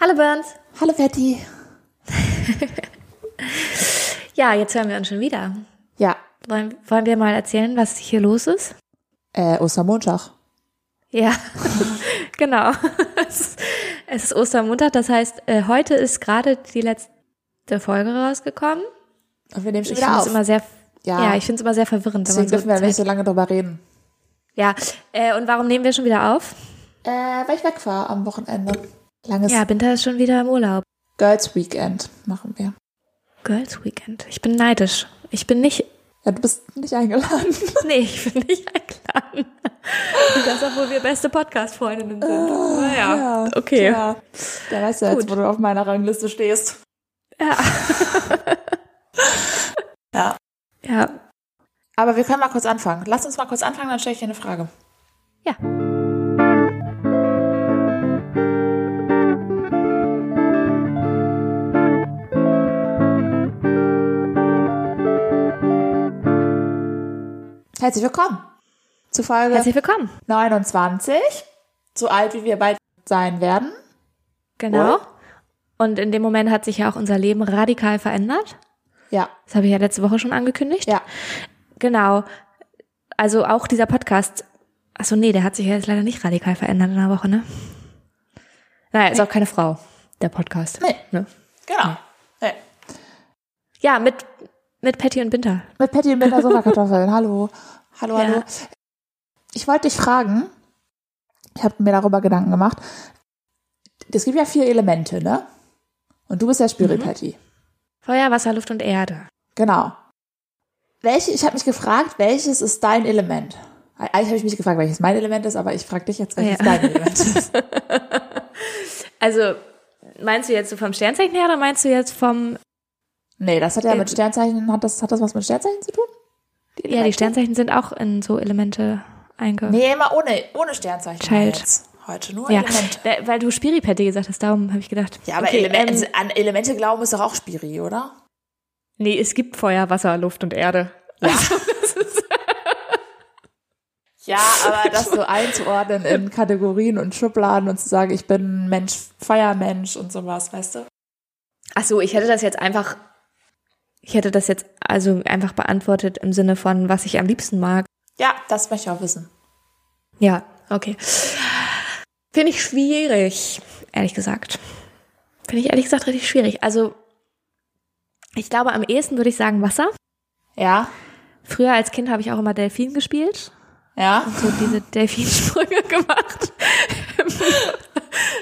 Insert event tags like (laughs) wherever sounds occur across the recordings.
Hallo Bernd. Hallo Betty. (laughs) ja, jetzt hören wir uns schon wieder. Ja. Wollen, wollen wir mal erzählen, was hier los ist? Äh, Ostermontag. Ja, (laughs) genau. es ist Ostermontag, das heißt, äh, heute ist gerade die letzte Folge rausgekommen. Und wir nehmen schon Ich wieder auf. immer sehr, Ja. ja, ich finde es immer sehr verwirrend. Deswegen so dürfen wir nicht Zeit- so lange drüber reden. Ja, äh, und warum nehmen wir schon wieder auf? Äh, weil ich weg war am Wochenende. Langes Ja, Binter ist schon wieder im Urlaub. Girls Weekend machen wir. Girls Weekend. Ich bin neidisch. Ich bin nicht, Ja, du bist nicht eingeladen. (laughs) nee, ich bin nicht eingeladen. Und (laughs) das, obwohl wir beste Podcast-Freundinnen sind. naja, okay. Ja. Da weißt du jetzt, Gut. wo du auf meiner Rangliste stehst. Ja. (laughs) Ja. Ja. Aber wir können mal kurz anfangen. Lass uns mal kurz anfangen, dann stelle ich dir eine Frage. Ja. Herzlich willkommen zu Folge Herzlich willkommen. 29. So alt, wie wir bald sein werden. Genau. Oder? Und in dem Moment hat sich ja auch unser Leben radikal verändert. Ja. Das habe ich ja letzte Woche schon angekündigt. Ja. Genau. Also auch dieser Podcast. Achso, nee, der hat sich ja jetzt leider nicht radikal verändert in einer Woche, ne? Naja, ist auch keine Frau, der Podcast. Nee. Ne? Genau. Nee. Ja, mit, mit Patty und Binter. Mit Patty und mit der Sofakartoffeln. (laughs) hallo. Hallo, Ja. hallo. Ich wollte dich fragen, ich habe mir darüber Gedanken gemacht. Es gibt ja vier Elemente, ne? Und du bist ja Spiri Mhm. Patty. Feuer, Wasser, Luft und Erde. Genau. Welche, ich habe mich gefragt, welches ist dein Element? Eigentlich habe ich mich gefragt, welches mein Element ist, aber ich frage dich jetzt, welches Ja. dein Element ist. (laughs) Also, meinst du jetzt so vom Sternzeichen her oder meinst du jetzt vom Nee, das hat ja Ähm. mit Sternzeichen, hat das, hat das was mit Sternzeichen zu tun? Ja, die? Sternzeichen sind auch in so Elemente einge. Nee, immer ohne, ohne Sternzeichen. Child. Jetzt. Heute nur ja, Elemente. weil- du Spiripetti gesagt hast, darum habe ich gedacht. Ja, aber okay, Elemente, ähm, an Elemente glauben ist doch auch Spiri, oder? nee, es gibt Feuer, Wasser, Luft und Erde. Ja. (laughs) ja, aber das so einzuordnen in (laughs) Kategorien und Schubladen und zu sagen, ich bin Mensch, Feiermensch und sowas, weißt du? Ach so, ich hätte das jetzt einfach, ich hätte das jetzt also einfach beantwortet im Sinne von, was ich am liebsten mag. Ja, das möchte ich auch wissen. Ja, okay. Finde ich schwierig, ehrlich gesagt. Finde ich ehrlich gesagt richtig schwierig. Also, ich glaube, am ehesten würde ich sagen Wasser. Ja, Früher als Kind habe ich auch immer Delfin gespielt. ja. so diese Delfinsprünge (laughs) gemacht.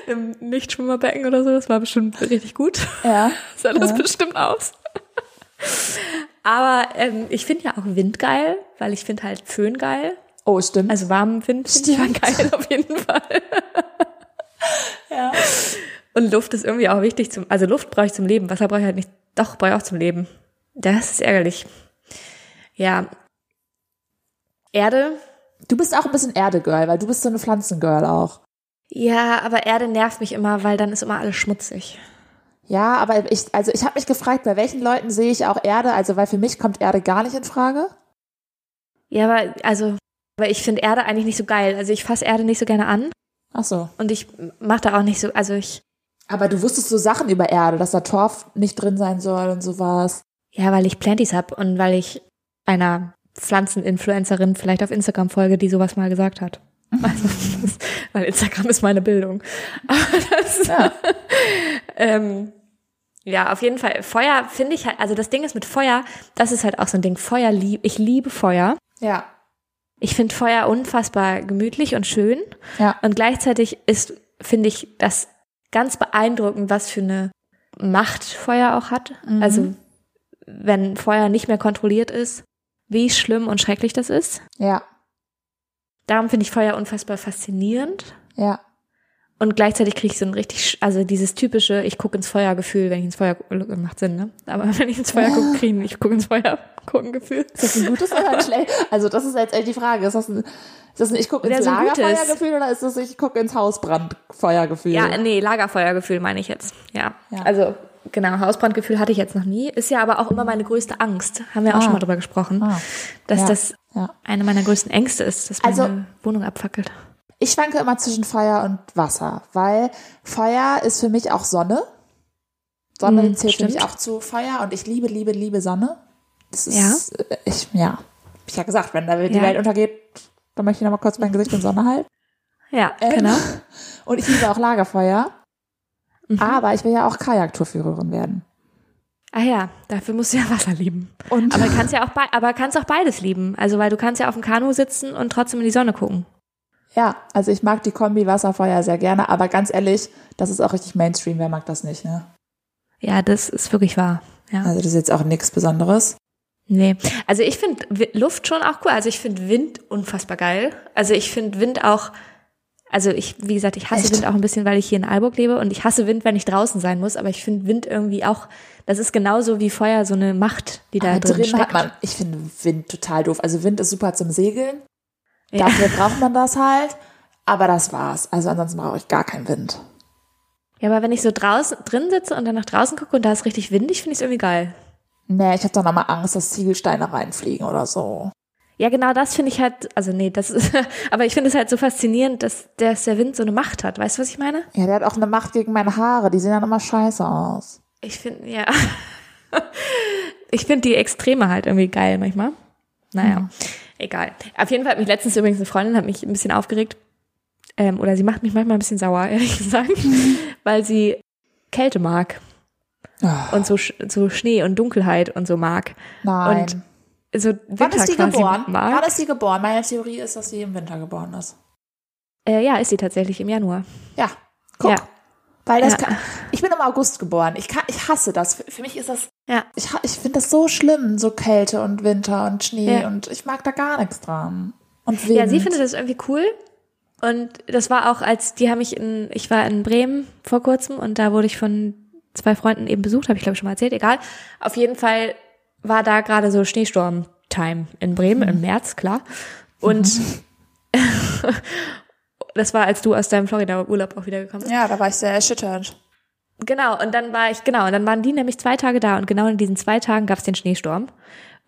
Im Nichtschwimmerbecken oder so. Das war bestimmt richtig gut. Ja. (laughs) Sah das Ja. bestimmt aus. Aber ähm, ich finde ja auch Wind geil, weil ich finde halt Föhn geil. Oh, stimmt. Also warmen Wind finde ich Stimmt. geil auf jeden Fall. (laughs) ja. Und Luft ist irgendwie auch wichtig zum, also Luft brauche ich zum Leben. Wasser brauche ich halt nicht. Doch, brauche ich auch zum Leben. Das ist ärgerlich. Ja. Erde, Du bist auch ein bisschen Erde-Girl, weil du bist so eine Pflanzengirl auch. Ja, aber Erde nervt mich immer, weil dann ist immer alles schmutzig. Ja, aber ich, also ich habe mich gefragt, bei welchen Leuten sehe ich auch Erde, also weil für mich kommt Erde gar nicht in Frage. Ja, aber also, aber ich finde Erde eigentlich nicht so geil. Also ich fasse Erde nicht so gerne an Ach so. und ich mache da auch nicht so, also ich, Aber du wusstest so Sachen über Erde, dass da Torf nicht drin sein soll und sowas. ja, weil ich Planties hab und weil ich einer Pflanzeninfluencerin vielleicht auf Instagram folge, die sowas mal gesagt hat. (laughs) Also, das, weil Instagram ist meine Bildung. (laughs) Aber das, Ja. (laughs) ähm, ja, auf jeden Fall. Feuer finde ich halt, also das Ding ist mit Feuer, das ist halt auch so ein Ding. Feuer lieb, ich liebe Feuer. Ja. Ich finde Feuer unfassbar gemütlich und schön. Ja. Und gleichzeitig ist, finde ich, das ganz beeindruckend, was für eine Macht Feuer auch hat. Mhm. Also, wenn Feuer nicht mehr kontrolliert ist, wie schlimm und schrecklich das ist. Ja. Darum finde ich Feuer unfassbar faszinierend. Ja. Und gleichzeitig kriege ich so ein richtig, also dieses typische, ich gucke ins Feuer-Gefühl, wenn ich ins Feuer gucke, macht Sinn, ne? Aber (laughs) wenn ich ins Feuer gucke, kriege ich, ich gucke ins Feuer gucken Gefühl. Ist das ein gutes oder ein schlechtes? Also das ist jetzt echt die Frage. Ist das ein, ist das ein ich gucke ins Ja, so. Lagerfeuergefühl oder ist das ich gucke ins Hausbrandfeuergefühl? Ja, nee, Lagerfeuergefühl meine ich jetzt. Ja. Ja. Also, genau, Hausbrandgefühl hatte ich jetzt noch nie. Ist ja aber auch immer meine größte Angst. Haben wir auch Ah. schon mal drüber gesprochen. Ah. Dass Ja. das eine meiner größten Ängste ist, dass meine Also- Wohnung abfackelt. Ich schwanke immer zwischen Feuer und Wasser, weil Feuer ist für mich auch Sonne. Sonne Mm, zählt für mich stimmt. auch zu Feuer und ich liebe, liebe, liebe Sonne. Das ist, Ja. äh, ich, ja, hab ich ja gesagt, wenn da die Ja. Welt untergeht, dann möchte ich noch mal kurz mein Gesicht in Sonne halten. Ja, Ähm, genau. (laughs) Und ich liebe auch Lagerfeuer, Mhm. aber ich will ja auch Kajaktourführerin werden. Ah ja, dafür musst du ja Wasser lieben. Und Aber kannst ja auch aber kannst auch beides lieben. Also weil du kannst ja auf dem Kanu sitzen und trotzdem in die Sonne gucken. Ja, also ich mag die Kombi Wasserfeuer sehr gerne, aber ganz ehrlich, das ist auch richtig Mainstream, wer mag das nicht, ne? Ja, das ist wirklich wahr. Ja. Also das ist jetzt auch nichts Besonderes. Nee. Also ich finde Luft schon auch cool. Also ich finde Wind unfassbar geil. Also ich finde Wind auch, also ich, wie gesagt, ich hasse Echt? Wind auch ein bisschen, weil ich hier in Aalburg lebe und ich hasse Wind, wenn ich draußen sein muss, aber ich finde Wind irgendwie auch, das ist genauso wie Feuer so eine Macht, die da Aber drin, drin steckt. hat man, ich finde Wind total doof. Also Wind ist super zum Segeln. Ja. Dafür braucht man das halt. Aber das war's. Also ansonsten brauche ich gar keinen Wind. Ja, aber wenn ich so draußen drin sitze und dann nach draußen gucke und da ist richtig windig, finde ich es irgendwie geil. Nee, ich habe doch nochmal Angst, dass Ziegelsteine reinfliegen oder so. Ja, genau das finde ich halt, also nee, das ist, (laughs) aber ich finde es halt so faszinierend, dass, dass der Wind so eine Macht hat. Weißt du, was ich meine? Ja, der hat auch eine Macht gegen meine Haare. Die sehen dann immer scheiße aus. Ich finde, ja. (laughs) Ich finde die Extreme halt irgendwie geil manchmal. Naja, egal. Auf jeden Fall hat mich letztens übrigens eine Freundin hat mich ein bisschen aufgeregt. Ähm, oder sie macht mich manchmal ein bisschen sauer, (laughs) ehrlich gesagt, weil sie Kälte mag Oh, und so, so Schnee und Dunkelheit und so mag. nein. Und so Winter Wann ist die geboren? mag. Wann ist sie geboren? Meine Theorie ist, dass sie im Winter geboren ist. Äh, ja, ist sie tatsächlich im Januar. Ja, guck. Ja. Weil das Ja. kann, ich bin im August geboren. Ich, kann, ich hasse das. Für, für mich ist das, Ja. ich, ich finde das so schlimm, so Kälte und Winter und Schnee Ja. und ich mag da gar nichts dran. Und Wind. Ja, sie findet das irgendwie cool. Und das war auch, als die haben mich in, ich war in Bremen vor kurzem und da wurde ich von zwei Freunden eben besucht, habe ich glaube ich schon mal erzählt, egal. Auf jeden Fall war da gerade so Schneesturm-Time in Bremen im März, klar. Und (laughs) das war, als du aus deinem Florida-Urlaub auch wiedergekommen bist. Ja, da war ich sehr erschüttert. Genau, und dann war ich, genau, und dann waren die nämlich zwei Tage da und genau in diesen zwei Tagen gab es den Schneesturm.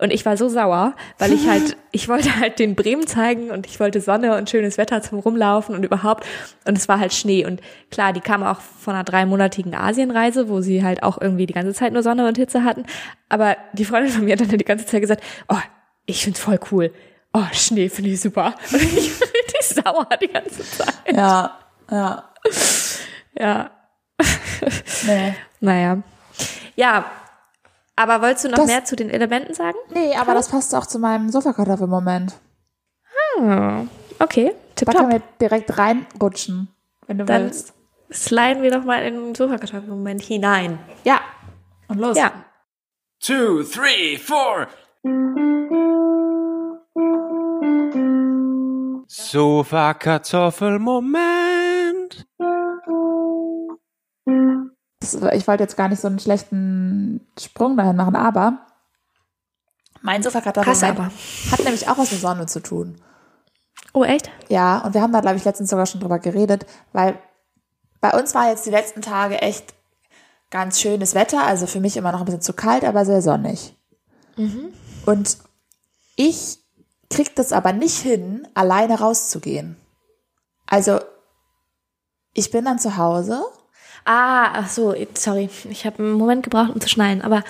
Und ich war so sauer, weil ich halt, (laughs) ich wollte halt den Bremen zeigen und ich wollte Sonne und schönes Wetter zum Rumlaufen und überhaupt. Und es war halt Schnee. Und klar, die kam auch von einer dreimonatigen Asienreise, wo sie halt auch irgendwie die ganze Zeit nur Sonne und Hitze hatten. Aber die Freundin von mir hat dann die ganze Zeit gesagt, oh, ich find's voll cool. Oh, Schnee finde ich super. (laughs) Und ich (laughs) sauer die ganze Zeit. Ja, ja. Ja. Nee. Naja. Ja, aber wolltest du noch Das- mehr zu den Elementen sagen? Nee, aber das passt auch zu meinem Sofakartoffel-Moment. Oh, okay, Da können wir direkt reinrutschen, wenn du Dann willst. sliden wir doch mal in den Sofakartoffelmoment hinein. Ja. Und los. Ja, two, three, four. Sofa-Kartoffel-Moment. Ich wollte jetzt gar nicht so einen schlechten Sprung dahin machen, aber mein Sofakartoffel-Moment aber. hat nämlich auch was mit Sonne zu tun. Oh, echt? Ja, und wir haben da, glaube ich, letztens sogar schon drüber geredet, weil bei uns war jetzt die letzten Tage echt ganz schönes Wetter, also für mich immer noch ein bisschen zu kalt, aber sehr sonnig. Und ich krieg das aber nicht hin, alleine rauszugehen. Also, ich bin dann zu Hause, Ah, ach so, sorry. Ich habe einen Moment gebraucht, um zu schnallen, aber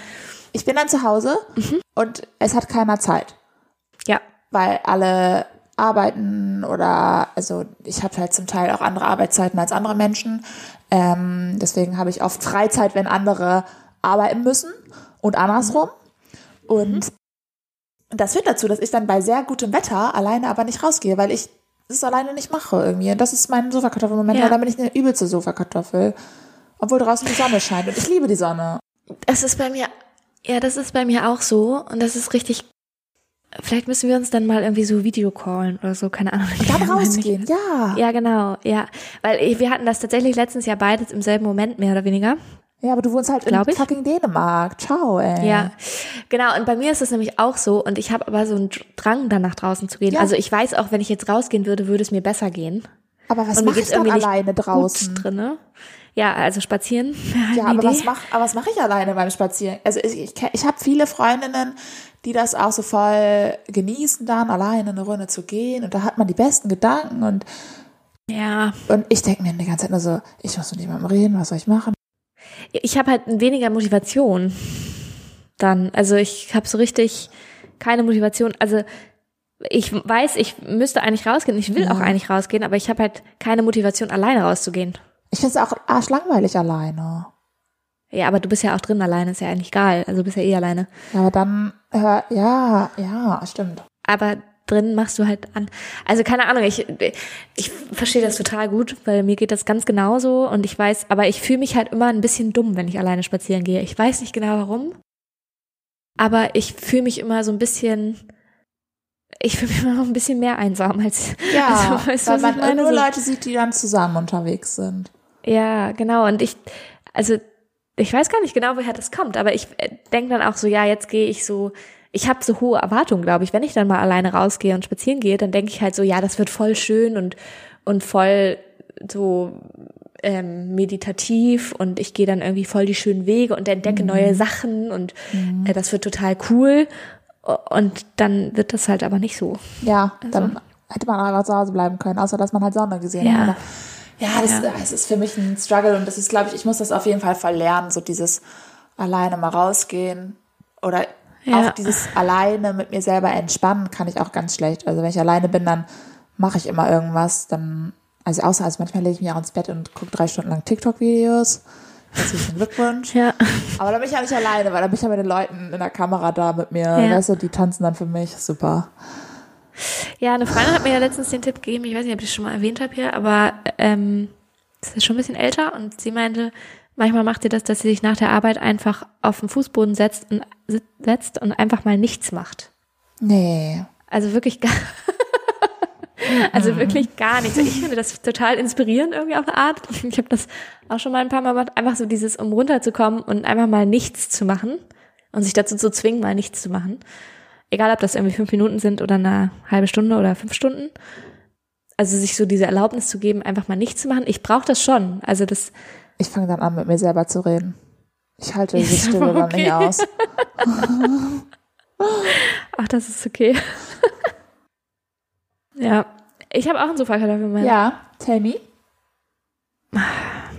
ich bin dann zu Hause und es hat keiner Zeit. ja. weil alle arbeiten oder also ich habe halt zum Teil auch andere Arbeitszeiten als andere Menschen. Ähm, deswegen habe ich oft Freizeit, wenn andere arbeiten müssen und andersrum. Und das führt dazu, dass ich dann bei sehr gutem Wetter alleine aber nicht rausgehe, weil ich es alleine nicht mache irgendwie. Und das ist mein Sofakartoffelmoment, Ja. weil dann bin ich eine übelste Sofakartoffel. Obwohl draußen die Sonne scheint und ich liebe die Sonne. Das ist bei mir, ja, das ist bei mir auch so und das ist richtig. Vielleicht müssen wir uns dann mal irgendwie so Videocallen oder so, keine Ahnung. Und dann (laughs) Ja, rausgehen, ja. Ja, genau, ja. Weil ich- wir hatten das tatsächlich letztens Jahr beides im selben Moment, mehr oder weniger. Ja, aber du wohnst halt in Glaub ich. fucking Dänemark. Ciao, ey. Ja, genau. Und bei mir ist es nämlich auch so. Und ich habe aber so einen Drang, dann nach draußen zu gehen. Ja. Also ich weiß auch, wenn ich jetzt rausgehen würde, würde es mir besser gehen. Aber was mache ich dann alleine draußen? Gut drinne. Ja, also spazieren. (laughs) Ja, aber was Idee. mach, aber was mache ich alleine beim Spazieren? Also ich, ich, ich habe viele Freundinnen, die das auch so voll genießen, dann alleine eine Runde zu gehen und da hat man die besten Gedanken und Ja. Und ich denke mir die ganze Zeit nur so, ich muss mit jemandem reden, was soll ich machen? Ich habe halt weniger Motivation dann. Also ich habe so richtig keine Motivation. Also ich weiß, ich müsste eigentlich rausgehen. Ich will Ja. auch eigentlich rausgehen, aber ich habe halt keine Motivation, alleine rauszugehen. Ich finde es auch arschlangweilig alleine. Ja, aber du bist ja auch drin alleine, ist ja eigentlich egal. Also du bist ja eh alleine. Ja, aber dann, hör, ja, ja, stimmt. Aber drin machst du halt an. Also keine Ahnung, ich, ich verstehe das total gut, weil mir geht das ganz genauso und ich weiß, aber ich fühle mich halt immer ein bisschen dumm, wenn ich alleine spazieren gehe. Ich weiß nicht genau warum, aber ich fühle mich immer so ein bisschen, ich fühle mich immer noch ein bisschen mehr einsam als, Ja, (laughs) also, weißt weil man meine? nur So- Leute sieht, die dann zusammen unterwegs sind. Ja, genau. Und ich, also ich weiß gar nicht genau, woher das kommt, aber ich denke dann auch so, ja, jetzt gehe ich so, ich habe so hohe Erwartungen, glaube ich. Wenn ich dann mal alleine rausgehe und spazieren gehe, dann denke ich halt so, ja, das wird voll schön und, und voll so ähm, meditativ und ich gehe dann irgendwie voll die schönen Wege und entdecke neue Sachen und äh, das wird total cool. Und dann wird das halt aber nicht so. Ja, dann hätte man einfach zu Hause bleiben können, außer dass man halt Sonne gesehen Ja. hat. Ja, das, Ja. das ist für mich ein Struggle und das ist, glaube ich, ich muss das auf jeden Fall verlernen, so dieses alleine mal rausgehen oder Ja. auch dieses alleine mit mir selber entspannen kann ich auch ganz schlecht. Also wenn ich alleine bin, dann mache ich immer irgendwas, dann, also außer, also manchmal lege ich mich auch ins Bett und gucke drei Stunden lang TikTok-Videos. Herzlichen Glückwunsch. Ja. Aber da bin ich ja nicht alleine, weil da bin ich ja mit den Leuten in der Kamera da mit mir. Ja. Weißt du, die tanzen dann für mich. Super. Ja, eine Freundin hat mir ja letztens den Tipp gegeben, ich weiß nicht, ob ich das schon mal erwähnt habe hier, aber ähm, das ist schon ein bisschen älter und sie meinte, manchmal macht sie das, dass sie sich nach der Arbeit einfach auf den Fußboden setzt und setzt und einfach mal nichts macht. Nee. Also wirklich gar (laughs) Also wirklich gar nichts. Ich finde das total inspirierend irgendwie auf eine Art. Ich habe das auch schon mal ein paar Mal gemacht, einfach so dieses, um runterzukommen und einfach mal nichts zu machen und sich dazu zu zwingen, mal nichts zu machen. Egal, ob das irgendwie fünf Minuten sind oder eine halbe Stunde oder fünf Stunden. Also sich so diese Erlaubnis zu geben, einfach mal nichts zu machen. Ich brauche das schon. Also das, Ich fange dann an, mit mir selber zu reden. Ich halte diese Stille aber dann nicht okay. aus. (laughs) ach, das ist okay. (laughs) ja, ich habe auch einen Sofakartoffel für meine, Ja, tell me.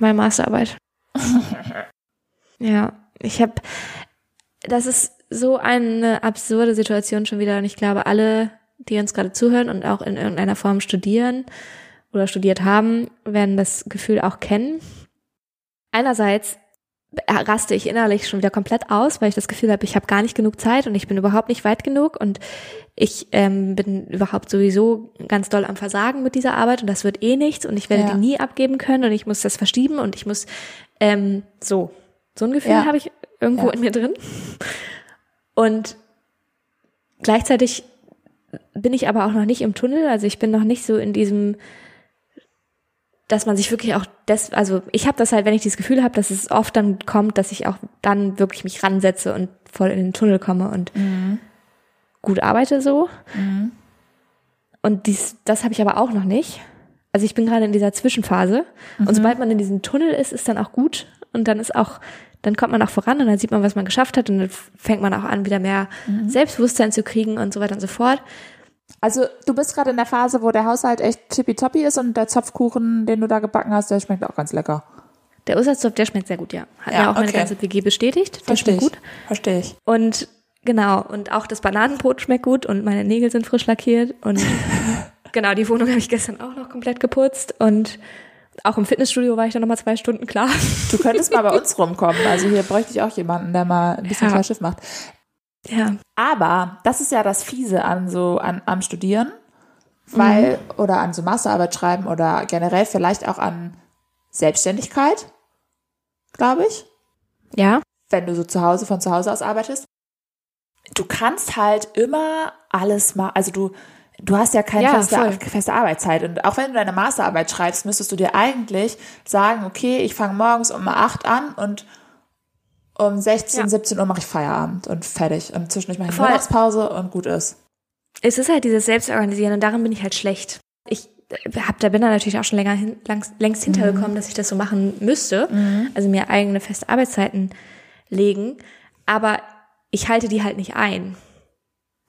meine Masterarbeit. (laughs) ja, ich habe, das ist so eine absurde Situation schon wieder und ich glaube, alle, die uns gerade zuhören und auch in irgendeiner Form studieren oder studiert haben, werden das Gefühl auch kennen. Einerseits raste ich innerlich schon wieder komplett aus, weil ich das Gefühl habe, ich habe gar nicht genug Zeit und ich bin überhaupt nicht weit genug und ich ähm, bin überhaupt sowieso ganz doll am Versagen mit dieser Arbeit und das wird eh nichts und ich werde Ja. die nie abgeben können und ich muss das verschieben und ich muss ähm, so so ein Gefühl Ja. habe ich irgendwo Ja. in mir drin und gleichzeitig bin ich aber auch noch nicht im Tunnel, also ich bin noch nicht so in diesem dass man sich wirklich auch des, also ich habe das halt, wenn ich dieses Gefühl habe, dass es oft dann kommt, dass ich auch dann wirklich mich ransetze und voll in den Tunnel komme und gut arbeite so. Und dies, das habe ich aber auch noch nicht. Also ich bin gerade in dieser Zwischenphase. Und sobald man in diesem Tunnel ist, ist dann auch gut. Und dann ist auch, dann kommt man auch voran und dann sieht man, was man geschafft hat. Und dann fängt man auch an, wieder mehr Selbstbewusstsein zu kriegen und so weiter und so fort. Also du bist gerade in der Phase, wo der Haushalt echt tippitoppi ist und der Zopfkuchen, den du da gebacken hast, der schmeckt auch ganz lecker. Der Ursalztopf, der schmeckt sehr gut, ja. Hat Ja, mir auch meine okay. ganze WG bestätigt. Der Verstehe schmeckt ich. gut. Verstehe ich. Und genau, und auch das Bananenbrot schmeckt gut und meine Nägel sind frisch lackiert und (laughs) genau, die Wohnung habe ich gestern auch noch komplett geputzt und auch im Fitnessstudio war ich dann nochmal zwei Stunden klar. Du könntest mal bei (laughs) uns rumkommen. Also hier bräuchte ich auch jemanden, der mal ein bisschen Ja. Schiff macht. Ja, Aber das ist ja das Fiese an so an, am Studieren, weil Mhm. oder an so Masterarbeit schreiben oder generell vielleicht auch an Selbstständigkeit, glaube ich, ja, wenn du so zu Hause von zu Hause aus arbeitest. Du kannst halt immer alles machen, also du du hast ja keine Ja, feste, feste Arbeitszeit. Und auch wenn du deine Masterarbeit schreibst, müsstest du dir eigentlich sagen, okay, ich fange morgens um 8 an und um 16, Ja. 17 Uhr mache ich Feierabend und fertig und zwischendurch mache ich Voll. Mittagspause und gut ist. es ist halt dieses Selbstorganisieren und darin bin ich halt schlecht. Ich hab, da bin da natürlich auch schon länger hin, langs, längst hintergekommen, dass ich das so machen müsste. Also mir eigene feste Arbeitszeiten legen. Aber ich halte die halt nicht ein.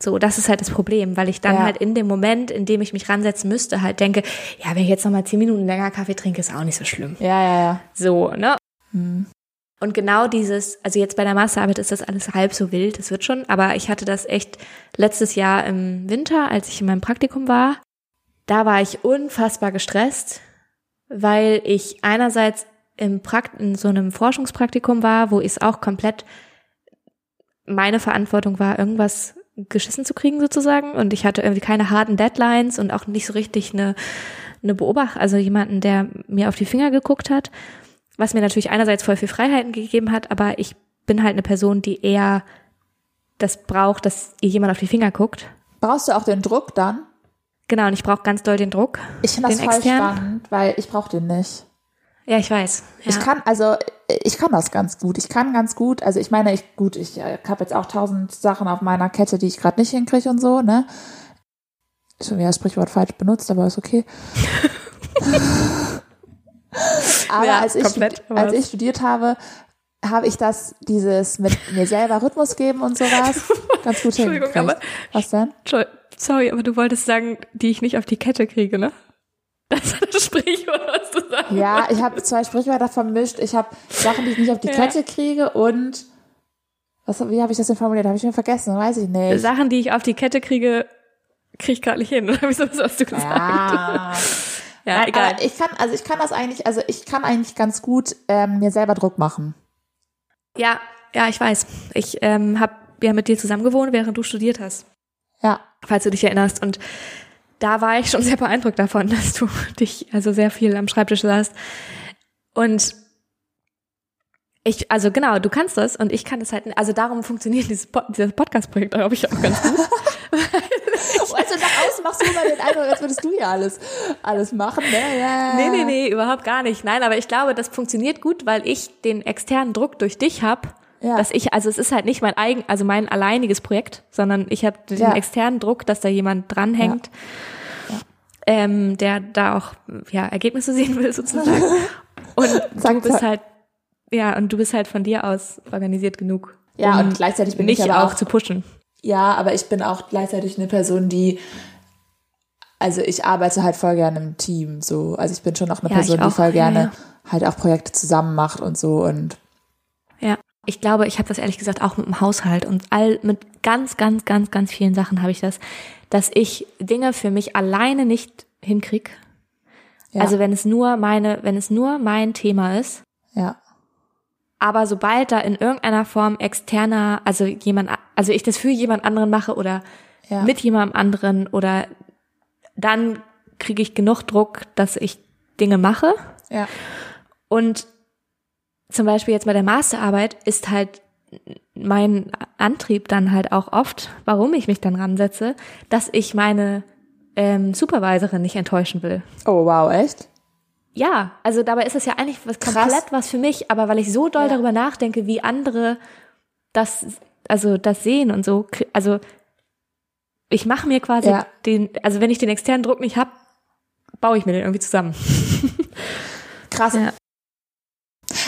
So, das ist halt das Problem, weil ich dann Ja. halt in dem Moment, in dem ich mich ransetzen müsste, halt denke, ja, wenn ich jetzt noch mal zehn Minuten länger Kaffee trinke, ist auch nicht so schlimm. Ja, ja, ja. So, ne? Hm. Und genau dieses, also jetzt bei der Masterarbeit ist das alles halb so wild, das wird schon, aber ich hatte das echt letztes Jahr im Winter, als ich in meinem Praktikum war. Da war ich unfassbar gestresst, weil ich einerseits im Prakt in so einem Forschungspraktikum war, wo es auch komplett meine Verantwortung war, irgendwas geschissen zu kriegen sozusagen. Und ich hatte irgendwie keine harten Deadlines und auch nicht so richtig eine, eine Beobacht, also jemanden, der mir auf die Finger geguckt hat was mir natürlich einerseits voll viel Freiheiten gegeben hat, aber ich bin halt eine Person, die eher das braucht, dass ihr jemand auf die Finger guckt. Brauchst du auch den Druck dann? Genau, und ich brauche ganz doll den Druck. Ich finde das voll externen? spannend, weil ich brauche den nicht. Ja, ich weiß. Ja. Ich kann, also ich kann das ganz gut. Ich kann ganz gut, also ich meine, ich gut, ich äh, habe jetzt auch tausend Sachen auf meiner Kette, die ich gerade nicht hinkriege und so, ne? Schon wieder das Sprichwort falsch benutzt, aber ist okay. (laughs) aber Ja, als, ich, komplett, als ich studiert habe, habe ich das, dieses mit mir selber Rhythmus geben und sowas, (laughs) ganz gut Entschuldigung, aber- Was denn? Sorry, aber du wolltest sagen, die ich nicht auf die Kette kriege, ne? Das ist das Sprichwort, was du sagst. Ja, ich habe zwei Sprichwörter vermischt. Ich habe Sachen, die ich nicht auf die Ja. Kette kriege und was, wie habe ich das denn formuliert? Habe ich mir vergessen, weiß ich nicht. Sachen, die ich auf die Kette kriege, kriege ich gerade nicht hin. (laughs) Oder wieso was hast du gesagt? Ja. Ja egal. aber ich kann, also ich kann das eigentlich, also ich kann eigentlich ganz gut ähm, mir selber Druck machen. Ja, ja, ich weiß. Ich ähm, habe ja mit dir zusammen gewohnt, während du studiert hast. Ja. falls du dich erinnerst. Und da war ich schon sehr beeindruckt davon, (laughs) dass du dich also sehr viel am Schreibtisch saßt. Und ich, also genau, du kannst das und ich kann das halt, also darum funktioniert dieses, Pod dieses Podcast-Projekt, glaube ich, auch ganz gut. (laughs) Außen machst du immer den Eindruck, als würdest du ja alles, alles machen, ne? Ja. Nee, nee, nee, überhaupt gar nicht. Nein, aber ich glaube, das funktioniert gut, weil ich den externen Druck durch dich hab, Ja. dass ich, also es ist halt nicht mein eigen, also mein alleiniges Projekt, sondern ich habe den Ja. externen Druck, dass da jemand dranhängt, ähm, der da auch ja Ergebnisse (laughs) sehen will sozusagen. Und du Zack, bist halt, ja, und du bist halt von dir aus organisiert genug. Ja, um und gleichzeitig bin nicht ich aber auch, auch, zu pushen. ja, aber ich bin auch gleichzeitig eine Person, die, also ich arbeite halt voll gerne im Team, so. Also ich bin schon auch eine Ja, Person, die auch, voll ja, gerne ja. halt auch Projekte zusammen macht und so und Ja. Ich glaube, ich habe das ehrlich gesagt auch mit dem Haushalt und all mit ganz, ganz, ganz, ganz vielen Sachen habe ich das, dass ich Dinge für mich alleine nicht hinkrieg. ja, Also wenn es nur meine, wenn es nur mein Thema ist, ja, aber sobald da in irgendeiner Form externer, also jemand, also ich das für jemand anderen mache oder ja. mit jemandem anderen oder dann kriege ich genug Druck, dass ich Dinge mache. ja, Und zum Beispiel jetzt bei der Masterarbeit ist halt mein Antrieb dann halt auch oft, warum ich mich dann ransetze, dass ich meine ähm, Supervisorin nicht enttäuschen will. Oh, wow, echt? Ja, also dabei ist es ja eigentlich was Krass. komplett was für mich, aber weil ich so doll Ja. darüber nachdenke, wie andere das, also das sehen und so, also ich mache mir quasi Ja. den, also wenn ich den externen Druck nicht hab, baue ich mir den irgendwie zusammen. (laughs) Krass. Ja.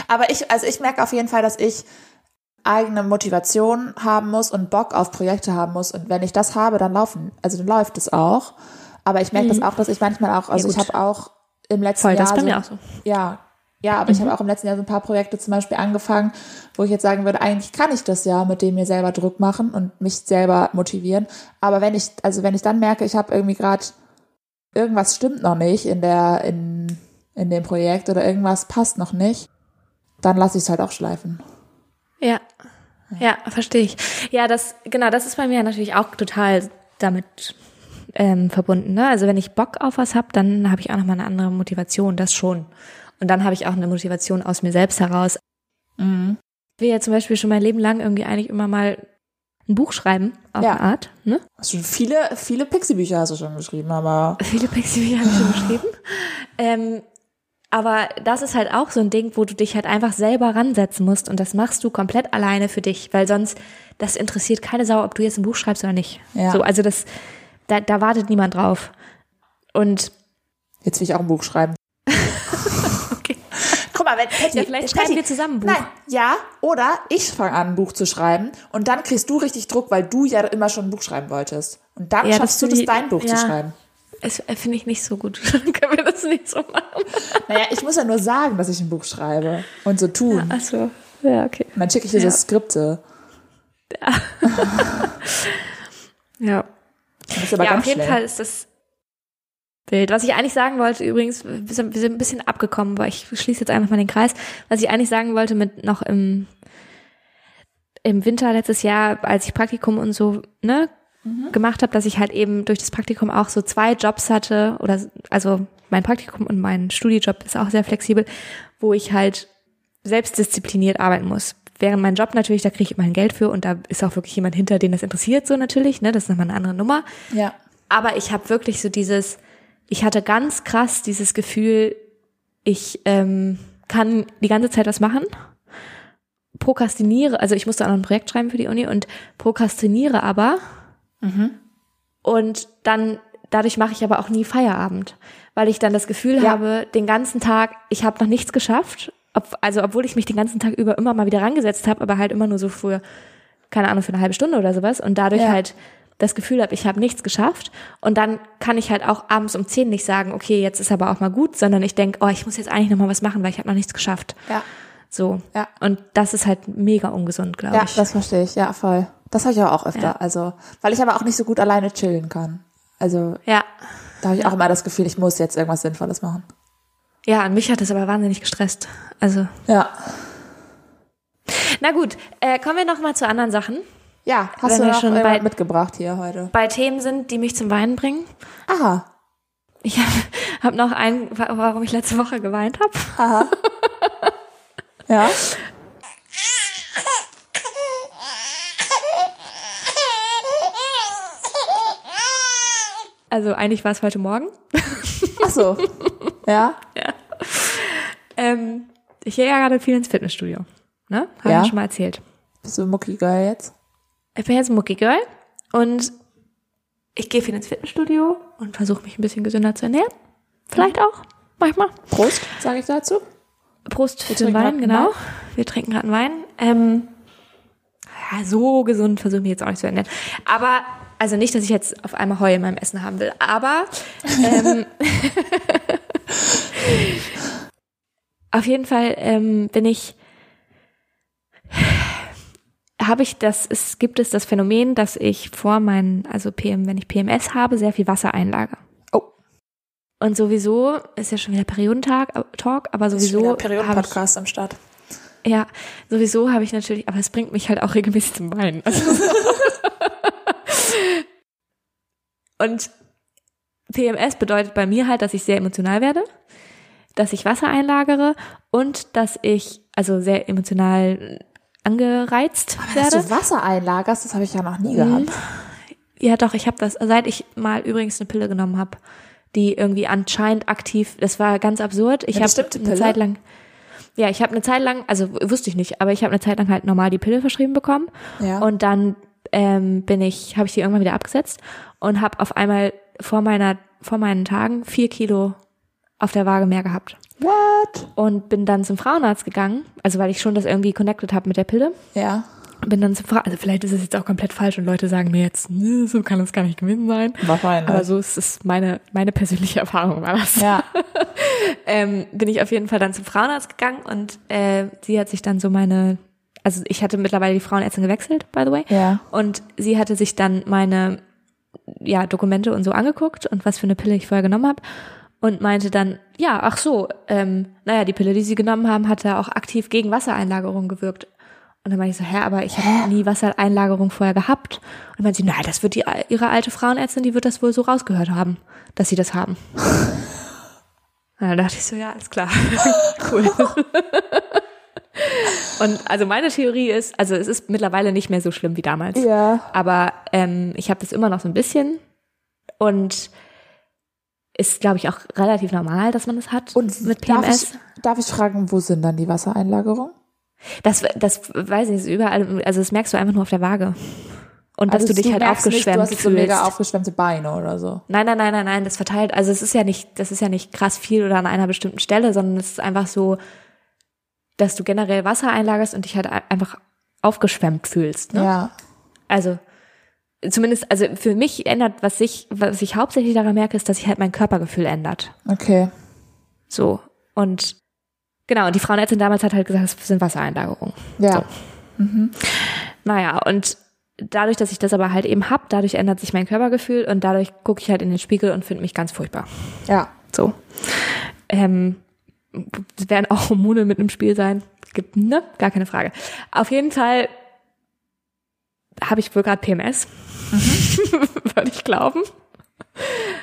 Aber ich, also ich merke auf jeden Fall, dass ich eigene Motivation haben muss und Bock auf Projekte haben muss. Und wenn ich das habe, dann laufen, also dann läuft es auch. Aber ich merke das auch, dass ich manchmal auch, also ich Mhm. gut. habe auch im letzten Voll, Jahr das ist bei so, mir auch so. ja, ja, aber ich habe auch im letzten Jahr so ein paar Projekte zum Beispiel angefangen, wo ich jetzt sagen würde, eigentlich kann ich das ja mit dem mir selber Druck machen und mich selber motivieren. Aber wenn ich, also wenn ich dann merke, ich habe irgendwie gerade irgendwas stimmt noch nicht in der, in, in dem Projekt oder irgendwas passt noch nicht, dann lasse ich es halt auch schleifen. Ja. Ja, verstehe ich. Ja, das, genau, das ist bei mir natürlich auch total damit ähm, verbunden. Ne? Also wenn ich Bock auf was hab, dann habe ich auch nochmal eine andere Motivation, das schon. Und dann habe ich auch eine Motivation aus mir selbst heraus. Mhm. Ich will ja zum Beispiel schon mein Leben lang irgendwie eigentlich immer mal ein Buch schreiben, auf Ja. eine Art. Ne? Hast du viele, viele Pixie-Bücher hast du schon geschrieben, aber (laughs) Viele Pixie habe ich schon geschrieben. (laughs) Ähm, aber das ist halt auch so ein Ding, wo du dich halt einfach selber ransetzen musst und das machst du komplett alleine für dich, weil sonst das interessiert keine Sau, ob du jetzt ein Buch schreibst oder nicht. Ja. So, also das, da, da wartet niemand drauf. Und jetzt will ich auch ein Buch schreiben. Guck mal, wenn, Patty, Ja, vielleicht Patty, schreiben wir zusammen ein Buch. Nein, ja, oder ich fange an, ein Buch zu schreiben und dann kriegst du richtig Druck, weil du ja immer schon ein Buch schreiben wolltest. Und dann Ja, schaffst das du das, dein Buch ja. zu schreiben. Das äh, finde ich nicht so gut. (laughs) Dann können wir das nicht so machen. Naja, ich muss ja nur sagen, dass ich ein Buch schreibe und so tun. Achso, ja, okay. Und dann schicke ich dir Ja. so Skripte. (laughs) Ja. Das ist aber ja, ganz auf jeden schnell. Fall ist das Bild. Was ich eigentlich sagen wollte, übrigens, wir sind, wir sind ein bisschen abgekommen, weil ich schließe jetzt einfach mal den Kreis. Was ich eigentlich sagen wollte mit noch im, im Winter letztes Jahr, als ich Praktikum und so, ne, gemacht habe, dass ich halt eben durch das Praktikum auch so zwei Jobs hatte oder also mein Praktikum und mein Studijob ist auch sehr flexibel, wo ich halt selbstdiszipliniert arbeiten muss. Während mein Job natürlich, da kriege ich immerhin Geld für und da ist auch wirklich jemand hinter, den das interessiert, so natürlich, ne? Das ist nochmal eine andere Nummer. Ja. Aber ich habe wirklich so dieses, ich hatte ganz krass dieses Gefühl, ich ähm, kann die ganze Zeit was machen, prokrastiniere, also ich musste auch noch ein Projekt schreiben für die Uni und prokrastiniere aber und dann dadurch mache ich aber auch nie Feierabend, weil ich dann das Gefühl Ja. habe, den ganzen Tag, ich habe noch nichts geschafft, ob, also obwohl ich mich den ganzen Tag über immer mal wieder rangesetzt habe, aber halt immer nur so für keine Ahnung für eine halbe Stunde oder sowas und dadurch Ja. halt das Gefühl habe, ich habe nichts geschafft und dann kann ich halt auch abends um 10 nicht sagen, okay, jetzt ist aber auch mal gut, sondern ich denk, oh, ich muss jetzt eigentlich noch mal was machen, weil ich habe noch nichts geschafft. Ja. So. Ja. Und das ist halt mega ungesund, glaube Ja, ich. das verstehe ich. Ja, voll. Das habe ich aber auch öfter. Ja. Also, weil ich aber auch nicht so gut alleine chillen kann. Also, ja. da habe ich auch immer das Gefühl, ich muss jetzt irgendwas Sinnvolles machen. Ja, und mich hat das aber wahnsinnig gestresst. Also, Ja. na gut, äh, kommen wir noch mal zu anderen Sachen. Ja, hast Wenn du noch schon bei- mitgebracht hier heute? Bei Themen sind, die mich zum Weinen bringen. Aha. Ich habe hab noch einen, wa- warum ich letzte Woche geweint habe. Aha. ja. Also eigentlich war es heute Morgen. Ach so. (laughs) Ja. Ähm, ich gehe ja gerade viel ins Fitnessstudio. Ne? Habe Ja. ich schon mal erzählt. Bist du Mucki Girl jetzt? Ich bin jetzt ein Mucki Girl und ich gehe viel ins Fitnessstudio und versuche mich ein bisschen gesünder zu ernähren. Vielleicht auch, manchmal. Prost, (laughs) sage ich dazu. Prost für den Wein, genau. Wein. Wir trinken gerade einen Wein. Ähm, ja, so gesund versuche ich mich jetzt auch nicht zu ernähren. Aber, also nicht, dass ich jetzt auf einmal Heu in meinem Essen haben will, aber ähm, (laughs) (laughs) auf jeden Fall ähm, bin ich, habe ich das, es gibt es das Phänomen, dass ich vor meinen, also PM, wenn ich PMS habe, sehr viel Wasser einlage. Oh. Und sowieso ist ja schon wieder Periodentag, äh, Talk, aber sowieso ich Perioden-Podcast am Start. ja, sowieso habe ich natürlich, aber es bringt mich halt auch regelmäßig zum Weinen. (laughs) Und PMS bedeutet bei mir halt, dass ich sehr emotional werde, dass ich Wasser einlagere und dass ich also sehr emotional angereizt Dass werde. du Wasser einlagerst, das habe ich ja noch nie gehabt. Ja, doch, ich habe das, seit ich mal übrigens eine Pille genommen habe, die irgendwie anscheinend aktiv, das war ganz absurd. Ich Eine habe eine? Zeit lang, ja, ich habe eine Zeit lang, also wusste ich nicht, aber ich habe eine Zeit lang halt normal die Pille verschrieben bekommen Ja. und dann ähm, bin ich, habe ich die irgendwann wieder abgesetzt und habe auf einmal vor meiner, vor meinen Tagen vier Kilo auf der Waage mehr gehabt What? und bin dann zum Frauenarzt gegangen, also weil ich schon das irgendwie connected habe mit der Pille Ja. bin dann zum Frauenarzt, also vielleicht ist es jetzt auch komplett falsch und Leute sagen mir jetzt, "Nö, so kann es gar nicht gewesen sein. Wahrscheinlich. Aber so ist es meine, meine persönliche (laughs) Erfahrung war das. Ja. (laughs) Ähm, bin ich auf jeden Fall dann zum Frauenarzt gegangen und äh, sie hat sich dann so meine, also ich hatte mittlerweile die Frauenärztin gewechselt, by the way. Ja. Und sie hatte sich dann meine ja, Dokumente und so angeguckt und was für eine Pille ich vorher genommen habe und meinte dann, ja, ach so, ähm, naja, die Pille, die sie genommen haben, hat ja auch aktiv gegen Wassereinlagerung gewirkt. Und dann meinte ich so, hä, aber ich habe nie Wassereinlagerung vorher gehabt. Und dann meinte sie, na, das wird die, ihre alte Frauenärztin, die wird das wohl so rausgehört haben, dass sie das haben. (laughs) Und dann dachte ich so, ja, alles klar. (laughs) cool. (laughs) Und also meine Theorie ist, also es ist mittlerweile nicht mehr so schlimm wie damals. Ja. Aber ähm, ich habe das immer noch so ein bisschen und ist, glaube ich, auch relativ normal, dass man das hat Und mit darf PMS. ich, darf ich fragen, wo sind dann die Wassereinlagerungen? Das, das weiß ich, ist überall, also das merkst du einfach nur auf der Waage. Und dass Also du dich halt merkst nicht, aufgeschwemmt Du hast so mega aufgeschwemmte Beine oder so. Nein, nein, nein, nein, nein, das verteilt, also es ist ja nicht, das ist ja nicht krass viel oder an einer bestimmten Stelle, sondern es ist einfach so, dass du generell Wasser einlagerst und dich halt ein- einfach aufgeschwemmt fühlst. Ne? Ja. Also zumindest, also für mich ändert, was ich, was ich hauptsächlich daran merke, ist, dass sich halt mein Körpergefühl ändert. Okay. So. Und genau, und die Frauenärztin damals hat halt gesagt, das sind Wassereinlagerungen. Ja. Naja, und dadurch, dass ich das aber halt eben hab, dadurch ändert sich mein Körpergefühl und dadurch gucke ich halt in den Spiegel und finde mich ganz furchtbar. Ja. So. Ähm, es werden auch Hormone mit im Spiel sein. Gibt, ne? Gar keine Frage. Auf jeden Fall habe ich wohl gerade PMS. (laughs) Würde ich glauben.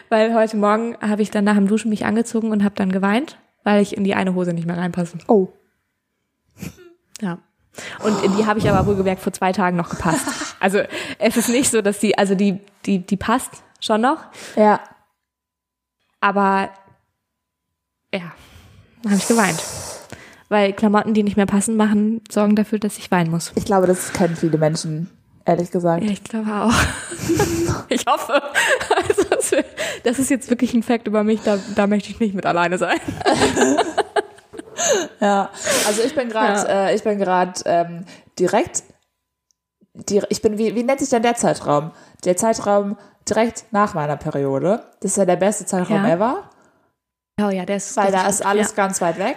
Weil heute Morgen habe ich dann nach dem Duschen mich angezogen und habe dann geweint, weil ich in die eine Hose nicht mehr reinpasse. Oh. Ja. Und in die habe ich aber wohlgemerkt vor zwei Tagen noch gepasst. Also es ist nicht so, dass die, also die, die, die passt schon noch, Ja. aber ja, habe ich geweint. Weil Klamotten, die nicht mehr passen, machen, sorgen dafür, dass ich weinen muss. Ich glaube, das kennen viele Menschen, ehrlich gesagt. Ja, ich glaube auch. (laughs) ich hoffe. Also, das ist jetzt wirklich ein Fakt über mich, da, da möchte ich nicht mit alleine sein. (laughs) Ja, also ich bin gerade, äh, ich bin gerade ähm, direkt, die, ich bin, wie, wie nennt sich denn der Zeitraum? Der Zeitraum direkt nach meiner Periode. Das ist ja der beste Zeitraum Ja. ever, Oh ja, der ist. weil da ist alles Ja. ganz weit weg.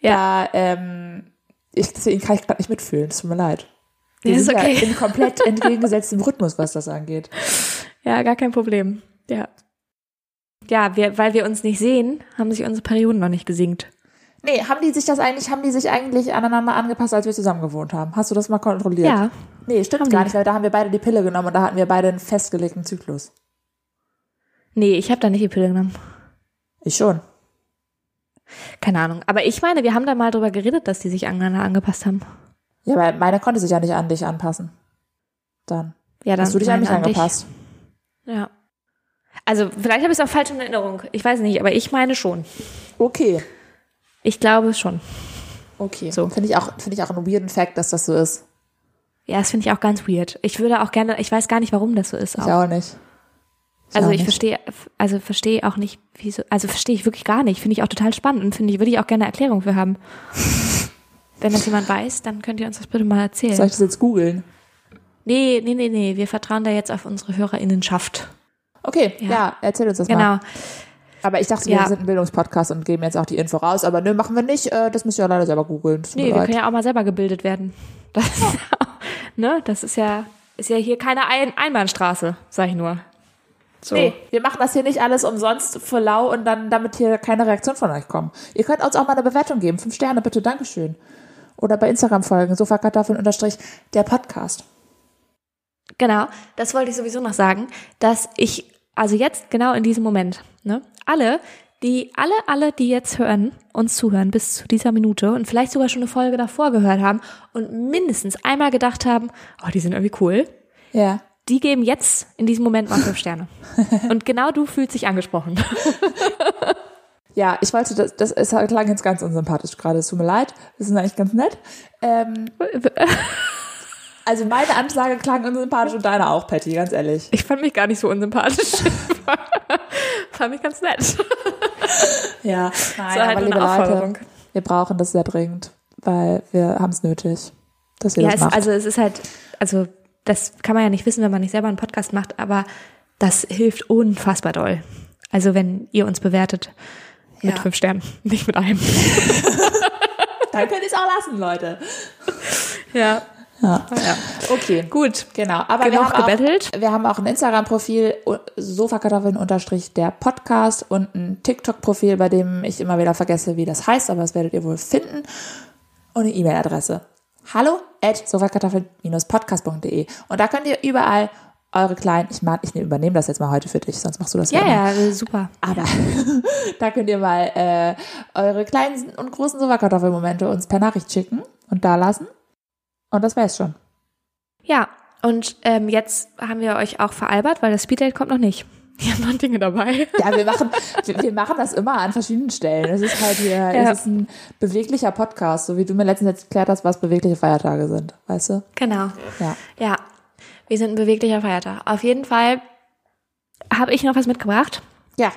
Ja. Da, ähm, ich, deswegen kann ich gerade nicht mitfühlen, es tut mir leid. Wir Ja, ist sind okay. ja in komplett (laughs) entgegengesetztem Rhythmus, was das angeht. Ja, gar kein Problem. Ja. Ja, wir, weil wir uns nicht sehen, haben sich unsere Perioden noch nicht gesinkt. Nee, haben die sich das eigentlich, haben die sich eigentlich aneinander angepasst, als wir zusammen gewohnt haben? Hast du das mal kontrolliert? Ja. Nee, stimmt Haben gar nicht, weil da haben wir beide die Pille genommen und da hatten wir beide einen festgelegten Zyklus. Nee, ich habe da nicht die Pille genommen. Ich schon. Keine Ahnung. Aber ich meine, wir haben da mal drüber geredet, dass die sich aneinander angepasst haben. Ja, weil meine konnte sich ja nicht an dich anpassen. Dann. Ja, dann Hast du dich an mich meine dich. angepasst? Ja. Also, vielleicht habe ich es auch falsch in Erinnerung. Ich weiß nicht, aber ich meine schon. Okay. Ich glaube schon. Okay. So. Finde ich auch, finde ich auch einen weirden Fact, dass das so ist. Ja, das finde ich auch ganz weird. Ich würde auch gerne, ich weiß gar nicht, warum das so ist. Ich Auch. auch nicht. also auch ich verstehe, also verstehe auch nicht, wieso, also verstehe ich wirklich gar nicht. Finde ich auch total spannend und finde ich, würde ich auch gerne eine Erklärung für haben. (laughs) Wenn das jemand weiß, dann könnt ihr uns das bitte mal erzählen. Soll ich das jetzt googeln? Nee, nee, nee, nee. Wir vertrauen da jetzt auf unsere HörerInnenschaft. Okay, ja. Ja. erzähl uns das mal. Genau. Aber ich dachte, wir Ja. sind ein Bildungspodcast und geben jetzt auch die Info raus. Aber nö, machen wir nicht. Äh, das müsst ihr ja leider selber googeln. Nee, wir leid. können ja auch mal selber gebildet werden. Das, ist ja ne? das ist ja, ist ja hier keine Ein Einbahnstraße, sag ich nur. So. Nee, wir machen das hier nicht alles umsonst für lau und dann, damit hier keine Reaktion von euch kommt. Ihr könnt uns auch mal eine Bewertung geben. Fünf Sterne, bitte, Dankeschön. Oder bei Instagram folgen, Sofakartoffeln unterstrich der Podcast. Genau, das wollte ich sowieso noch sagen, dass ich, also jetzt genau in diesem Moment, ne, alle, die, alle, alle, die jetzt hören, uns zuhören bis zu dieser Minute und vielleicht sogar schon eine Folge davor gehört haben und mindestens einmal gedacht haben, oh, die sind irgendwie cool, Ja. die geben jetzt in diesem Moment mal fünf Sterne. (laughs) Und genau du fühlst dich angesprochen. (laughs) Ja, ich wollte, das, das es klang jetzt ganz unsympathisch gerade. Es tut mir leid. Das ist eigentlich ganz nett. Ähm, also meine Ansage klang unsympathisch und deine auch, Patty, ganz ehrlich. Ich fand mich gar nicht so unsympathisch. (laughs) fand mich ganz nett. Ja, nein, So halt aber liebe Leute, wir brauchen das sehr dringend, weil wir haben es nötig, dass ihr Ja, das es, macht. also es ist halt, also das kann man ja nicht wissen, wenn man nicht selber einen Podcast macht, aber das hilft unfassbar doll. Also wenn ihr uns bewertet mit Ja. fünf Sternen, (laughs) nicht mit einem. (laughs) Dann könnt ihr es auch lassen, Leute. Ja. Ja. Okay. Gut. Genau, aber wir Genug haben, gebettelt. Auch, wir haben auch ein Instagram-Profil, Sofakartoffeln unterstrich der Podcast und ein TikTok-Profil, bei dem ich immer wieder vergesse, wie das heißt, aber das werdet ihr wohl finden. Und eine E-Mail-Adresse. Hallo at sofakartoffeln-podcast.de. Und da könnt ihr überall eure kleinen, ich, mag, ich übernehme das jetzt mal heute für dich, sonst machst du das Ja, immer. ja, super. Aber (laughs) da könnt ihr mal äh, eure kleinen und großen Sofakartoffelmomente uns per Nachricht schicken und da lassen. Und das wär's schon. Ja, und ähm, jetzt haben wir euch auch veralbert, weil das Speeddate kommt noch nicht. (laughs) Wir haben noch Dinge dabei. Ja, wir machen, wir, wir machen das immer an verschiedenen Stellen. Es ist halt hier, Ja. es ist ein beweglicher Podcast, so wie du mir letztens jetzt erklärt hast, was bewegliche Feiertage sind, weißt du? Genau. Ja. Ja, wir sind ein beweglicher Feiertag. Auf jeden Fall habe ich noch was mitgebracht. Ja.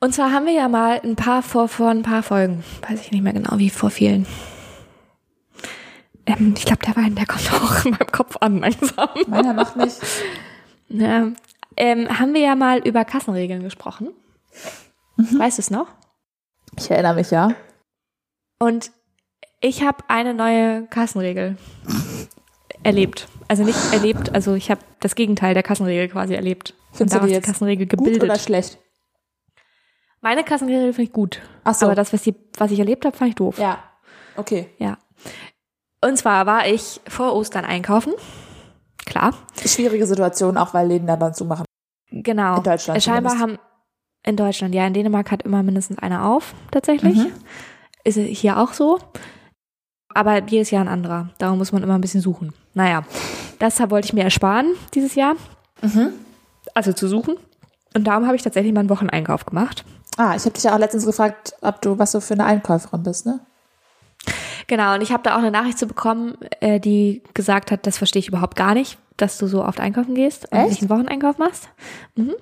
Und zwar haben wir ja mal ein paar vor, vor ein paar Folgen, weiß ich nicht mehr genau, wie vor vielen. Ähm, ich glaube, der Wein, der kommt (laughs) auch in meinem Kopf an langsam. Meiner macht mich. (laughs) Ja. Ähm, haben wir ja mal über Kassenregeln gesprochen. Weißt du es noch? Ich erinnere mich, ja. Und ich habe eine neue Kassenregel (laughs) erlebt. Also nicht erlebt, also ich habe das Gegenteil der Kassenregel quasi erlebt. Und Findest du daraus die die jetzt Kassenregel Gut gebildet. oder schlecht? Meine Kassenregel finde ich gut. Ach so. Aber das, was, die, was ich erlebt habe, fand ich doof. Ja. Okay. Ja. Und zwar war ich vor Ostern einkaufen. Klar. Schwierige Situation, auch weil Läden dann zumachen. Genau. In Deutschland Äh, Scheinbar zumindest. haben in Deutschland, ja, in Dänemark hat immer mindestens einer auf, tatsächlich. Mhm. Ist hier auch so. Aber jedes Jahr ein anderer. Darum muss man immer ein bisschen suchen. Naja, das wollte ich mir ersparen dieses Jahr. Mhm. Also zu suchen. Und darum habe ich tatsächlich mal einen Wocheneinkauf gemacht. Ah, ich habe dich ja auch letztens gefragt, ob du was so für eine Einkäuferin bist, ne? Genau, und ich habe da auch eine Nachricht zu bekommen, äh, die gesagt hat, das verstehe ich überhaupt gar nicht, dass du so oft einkaufen gehst und Echt? nicht einen Wocheneinkauf machst. Mhm.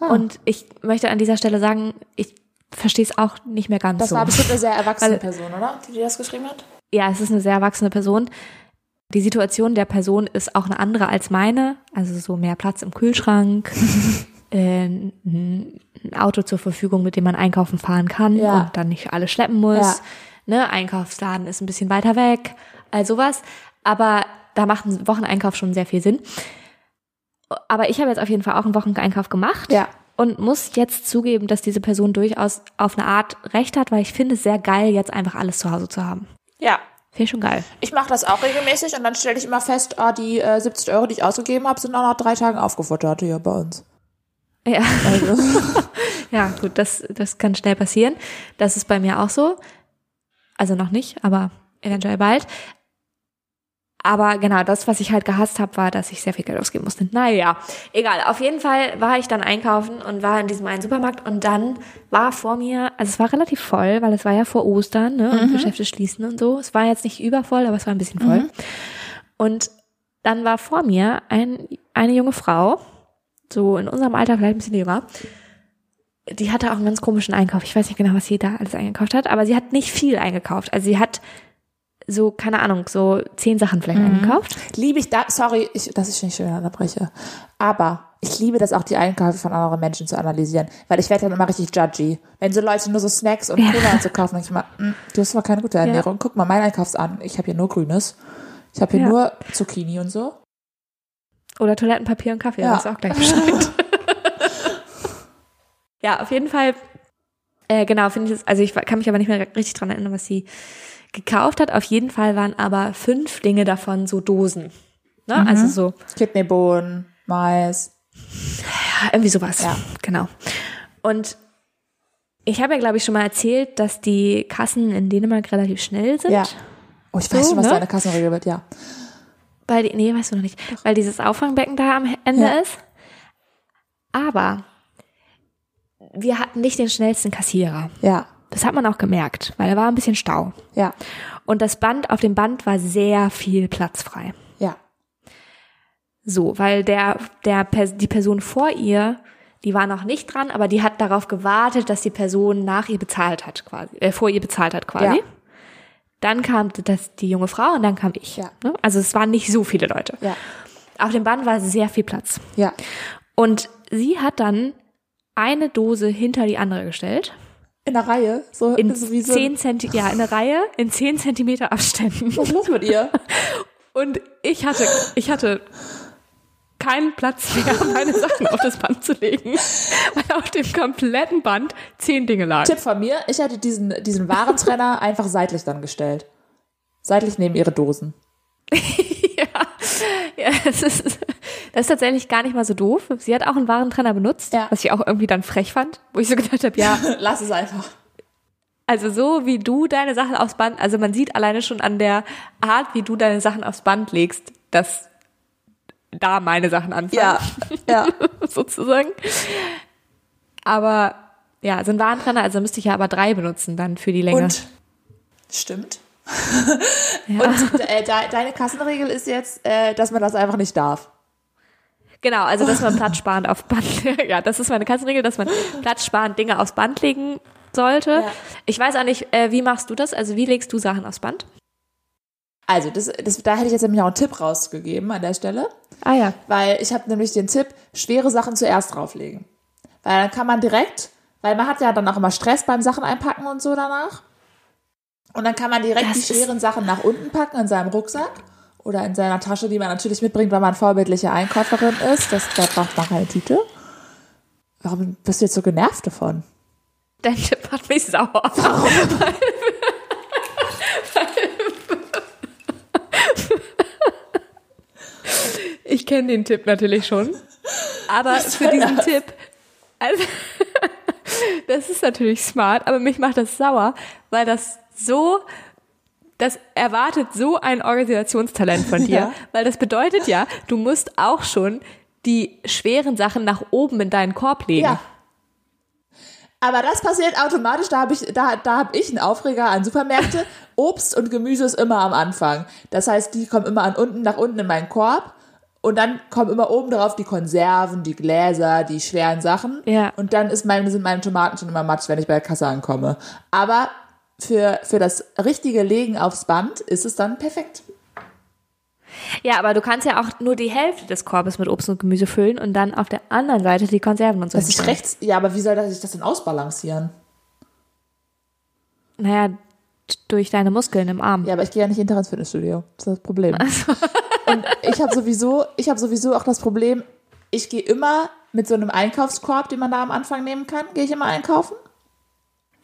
Ah. Und ich möchte an dieser Stelle sagen, ich verstehe es auch nicht mehr ganz Das so. war bestimmt eine sehr erwachsene Person, oder? Die dir das geschrieben hat? ja, es ist eine sehr erwachsene Person. Die Situation der Person ist auch eine andere als meine. Also so mehr Platz im Kühlschrank, (laughs) äh, ein Auto zur Verfügung, mit dem man einkaufen fahren kann Ja. und dann nicht alles schleppen muss. Ja. Ne, Einkaufsladen ist ein bisschen weiter weg, all sowas. Aber da macht ein Wocheneinkauf schon sehr viel Sinn. Aber ich habe jetzt auf jeden Fall auch einen Wocheneinkauf gemacht Ja. und muss jetzt zugeben, dass diese Person durchaus auf eine Art recht hat, weil ich finde es sehr geil, jetzt einfach alles zu Hause zu haben. Ja. Finde ich schon geil. Ich mache das auch regelmäßig und dann stelle ich immer fest, ah, die äh, 70 Euro, die ich ausgegeben habe, sind auch nach drei Tagen aufgefuttert hier bei uns. Ja, Also, (laughs) ja gut, das, das kann schnell passieren. Das ist bei mir auch so. Also noch nicht, aber eventuell bald. Aber genau, das, was ich halt gehasst habe, war, dass ich sehr viel Geld ausgeben musste. Naja, egal. Auf jeden Fall war ich dann einkaufen und war in diesem einen Supermarkt und dann war vor mir, also es war relativ voll, weil es war ja vor Ostern, ne, und Geschäfte schließen und so. Es war jetzt nicht übervoll, aber es war ein bisschen voll. Und dann war vor mir ein, eine junge Frau, so in unserem Alter, vielleicht ein bisschen jünger, die hatte auch einen ganz komischen Einkauf. Ich weiß nicht genau, was sie da alles eingekauft hat, aber sie hat nicht viel eingekauft. Also sie hat so, keine Ahnung, so zehn Sachen vielleicht eingekauft. liebe ich da, sorry, ich, dass ich nicht wieder unterbreche, aber ich liebe das auch, die Einkäufe von anderen Menschen zu analysieren, weil ich werde dann immer richtig judgy. Wenn so Leute nur so Snacks und Cola und so kaufen, denke ich mal, "Mm, du hast aber keine gute Ernährung. Guck mal, mein Einkaufs an. Ich habe hier nur Grünes. Ich habe hier Ja. nur Zucchini und so. Oder Toilettenpapier und Kaffee, Ja. ja. das ist auch gleich Bescheid. (laughs) ja, auf jeden Fall, äh, genau, finde ich es, also ich kann mich aber nicht mehr richtig dran erinnern, was sie gekauft hat. Auf jeden Fall waren aber fünf Dinge davon so Dosen. Ne? Also so, Kidneybohnen, Mais. Ja, irgendwie sowas. Ja. Genau. Und ich habe ja, glaube ich, schon mal erzählt, dass die Kassen in Dänemark relativ schnell sind. Ja. Oh, ich weiß So, schon, was ne? deine Kassenregel wird, ja. Weil die, nee, weißt du noch nicht. Weil dieses Auffangbecken da am Ende Ja. ist. Aber wir hatten nicht den schnellsten Kassierer. Ja. Das hat man auch gemerkt, weil da war ein bisschen Stau. Ja. Und das Band, auf dem Band war sehr viel Platz frei. Ja. So, weil der, der, die Person vor ihr, die war noch nicht dran, aber die hat darauf gewartet, dass die Person nach ihr bezahlt hat, quasi, äh, vor ihr bezahlt hat, quasi. Ja. Dann kam das, die junge Frau und dann kam ich. Ja. Ne? Also es waren nicht so viele Leute. Ja. Auf dem Band war sehr viel Platz. Ja. Und sie hat dann eine Dose hinter die andere gestellt. In der Reihe. So, In so wie so. zehn Zenti ja, in der Reihe, in zehn Zentimeter Abständen. Was ist los mit ihr? (laughs) Und ich hatte, ich hatte keinen Platz mehr, meine Sachen auf das Band zu legen, weil auf dem kompletten Band zehn Dinge lagen. Tipp von mir, ich hätte diesen, diesen Warentrenner (laughs) einfach seitlich dann gestellt. Seitlich neben ihre Dosen. (laughs) Ja, das ist, das ist tatsächlich gar nicht mal so doof. Sie hat auch einen Warentrenner benutzt, Ja. was ich auch irgendwie dann frech fand, wo ich so gedacht habe, ja, (laughs) Lass es einfach. also so wie du deine Sachen aufs Band, also man sieht alleine schon an der Art, wie du deine Sachen aufs Band legst, dass da meine Sachen anfangen. Ja. Ja. (laughs) sozusagen. Aber ja, so ein Warentrenner, also müsste ich ja aber drei benutzen dann für die Länge. Und stimmt. (laughs) Und äh, de, deine Kassenregel ist jetzt, äh, dass man das einfach nicht darf. Genau, also dass man platzsparend auf Band, (laughs) ja, das ist meine Kassenregel, dass man platzsparend Dinge aufs Band legen sollte. Ja. Ich weiß auch nicht, äh, wie machst du das? Also wie legst du Sachen aufs Band? Also, das, das, da hätte ich jetzt nämlich auch einen Tipp rausgegeben an der Stelle. Ah ja. Weil ich habe nämlich den Tipp, schwere Sachen zuerst drauflegen. Weil dann kann man direkt, weil man hat ja dann auch immer Stress beim Sachen einpacken und so danach. Und dann kann man direkt Das die schweren Sachen nach unten packen in seinem Rucksack oder in seiner Tasche, die man natürlich mitbringt, weil man vorbildliche Einkäuferin ist. Das, da braucht man keine Tüte. Warum bist du jetzt so genervt davon? Dein Tipp macht mich sauer. (laughs) Ich kenne den Tipp natürlich schon. Aber für diesen Tipp, also, (laughs) das ist natürlich smart, aber mich macht das sauer, weil das so, das erwartet so ein Organisationstalent von dir, Ja. weil das bedeutet ja, du musst auch schon die schweren Sachen nach oben in deinen Korb legen. Ja. Aber das passiert automatisch, da habe ich, da, da hab ich einen Aufreger an Supermärkte. (laughs) Obst und Gemüse ist immer am Anfang. Das heißt, die kommen immer an unten nach unten in meinen Korb. Und dann kommen immer oben drauf die Konserven, die Gläser, die schweren Sachen. Ja. Und dann ist meine, sind meine Tomaten schon immer matsch, wenn ich bei der Kasse ankomme. Aber für, für das richtige Legen aufs Band ist es dann perfekt. Ja, aber du kannst ja auch nur die Hälfte des Korbes mit Obst und Gemüse füllen und dann auf der anderen Seite die Konserven und so. Ich hinstellen. rechts, ja, aber wie soll das, sich das denn ausbalancieren? Naja, durch deine Muskeln im Arm. Ja, aber ich gehe ja nicht Tag ins Fitnessstudio. Das ist das Problem. Und ich habe sowieso, ich habe sowieso auch das Problem, ich gehe immer mit so einem Einkaufskorb, den man da am Anfang nehmen kann, gehe ich immer einkaufen.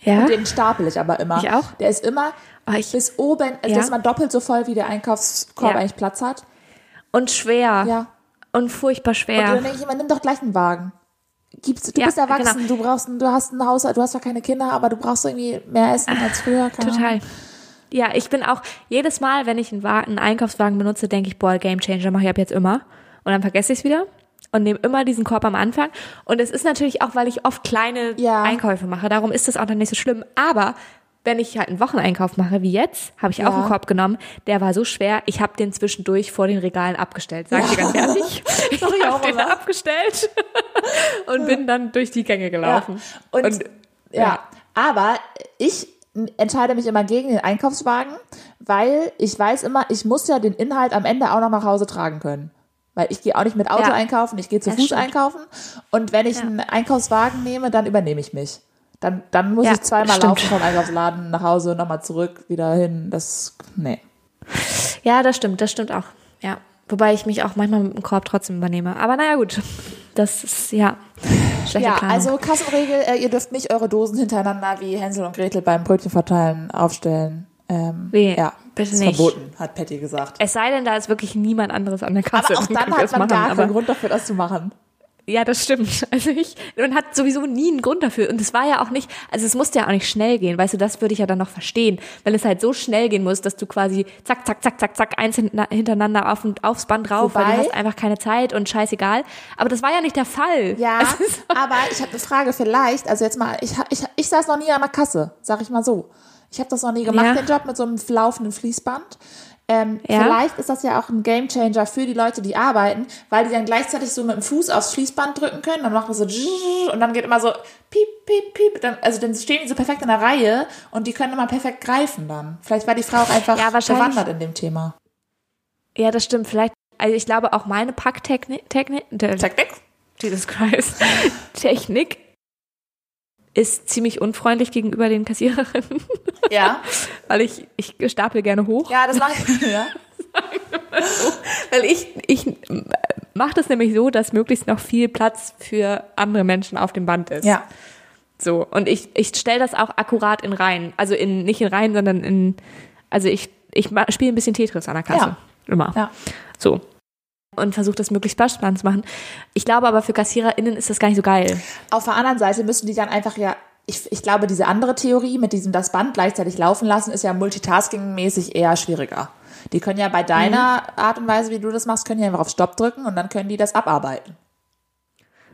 Ja? Und den stapel ich aber immer. Ich auch. Der ist immer Ah, ich- bis oben, also Ja. ist mal doppelt so voll, wie der Einkaufskorb Ja. eigentlich Platz hat. Und schwer. Ja. Und furchtbar Und schwer. dann denke ich immer, nimm doch gleich einen Wagen. Gibst, du Ja, bist erwachsen, genau. du brauchst, du hast ein Haus, du hast zwar keine Kinder, aber du brauchst irgendwie mehr Essen als früher. keine Ahnung. Total. Ja, ich bin auch jedes Mal, wenn ich einen, Wagen, einen Einkaufswagen benutze, denke ich, boah, Game Changer mache ich ab jetzt immer. Und dann vergesse ich es wieder und nehme immer diesen Korb am Anfang. Und es ist natürlich auch, weil ich oft kleine Ja. Einkäufe mache. Darum ist das auch dann nicht so schlimm. Aber wenn ich halt einen Wocheneinkauf mache, wie jetzt, habe ich auch Ja. einen Korb genommen. Der war so schwer, ich habe den zwischendurch vor den Regalen abgestellt. Sag ich dir ganz ehrlich. (laughs) Ich auch habe den abgestellt (laughs) und bin dann durch die Gänge gelaufen. Ja. Und, ja. ja. aber ich entscheide mich immer gegen den Einkaufswagen, weil ich weiß immer, ich muss ja den Inhalt am Ende auch noch nach Hause tragen können. Weil ich gehe auch nicht mit Auto Ja. einkaufen, ich gehe zu Das Fuß stimmt. einkaufen. Und wenn ich Ja. einen Einkaufswagen nehme, dann übernehme ich mich. Dann, dann muss Ja, ich zweimal stimmt. laufen vom Einkaufsladen nach Hause, nochmal zurück, wieder hin. Das, nee. Ja, das stimmt, das stimmt auch. Ja. Wobei ich mich auch manchmal mit dem Korb trotzdem übernehme. Aber naja, gut. Das ist, ja, schlechte Ja, Planung. also Kassenregel, äh, ihr dürft nicht eure Dosen hintereinander wie Hänsel und Gretel beim Brötchenverteilen aufstellen. Ähm, Nee, ja, bitte ist nicht. verboten, hat Patty gesagt. es sei denn, da ist wirklich niemand anderes an der Kasse. Aber auch dann hat man machen, gar keinen Grund dafür, das zu machen. Ja, das stimmt. (laughs) Also ich, man hat sowieso nie einen Grund dafür. Und es war ja auch nicht, also es musste ja auch nicht schnell gehen. Weißt du, das würde ich ja dann noch verstehen. Wenn es halt so schnell gehen muss, dass du quasi zack, zack, zack, zack, zack, eins hintereinander auf, und aufs Band drauf, weil Wobei- du hast einfach keine Zeit und scheißegal. Aber das war ja nicht der Fall. Ja, (laughs) ist- aber ich habe eine Frage vielleicht, also jetzt mal, ich, ich, ich saß noch nie an der Kasse, sag ich mal so. Ich habe das noch nie gemacht, Ja. den Job mit so einem laufenden Fließband. Ähm, Ja. Vielleicht ist das ja auch ein Gamechanger für die Leute, die arbeiten, weil die dann gleichzeitig so mit dem Fuß aufs Fließband drücken können. Dann macht das so und dann geht immer so piep, piep, piep. Dann, also dann stehen die so perfekt in der Reihe und die können immer perfekt greifen dann. Vielleicht war die Frau auch einfach Ja, bewandert in dem Thema. Ja, das stimmt. Vielleicht, also ich glaube auch meine Packtechnik, Technik, Technik? Jesus Christ, (laughs) Technik ist ziemlich unfreundlich gegenüber den Kassiererinnen, Ja. (laughs) weil ich, ich stapel gerne hoch. Ja, das mache ich. (laughs) Ja. Weil ich, ich mache das nämlich so, dass möglichst noch viel Platz für andere Menschen auf dem Band ist. ja. So. Und ich, ich stelle das auch akkurat in Reihen. Also in, nicht in Reihen, sondern in, also ich, ich spiele ein bisschen Tetris an der Kasse. Ja. Immer. Ja. So. Und versuche das möglichst platzsparend zu machen. Ich glaube aber für KassiererInnen ist das gar nicht so geil. Auf der anderen Seite müssen die dann einfach ja, ich, ich glaube, diese andere Theorie mit diesem das Band gleichzeitig laufen lassen, ist ja multitasking-mäßig eher schwieriger. Die können ja bei deiner Mhm. Art und Weise, wie du das machst, können die einfach auf Stopp drücken und dann können die das abarbeiten.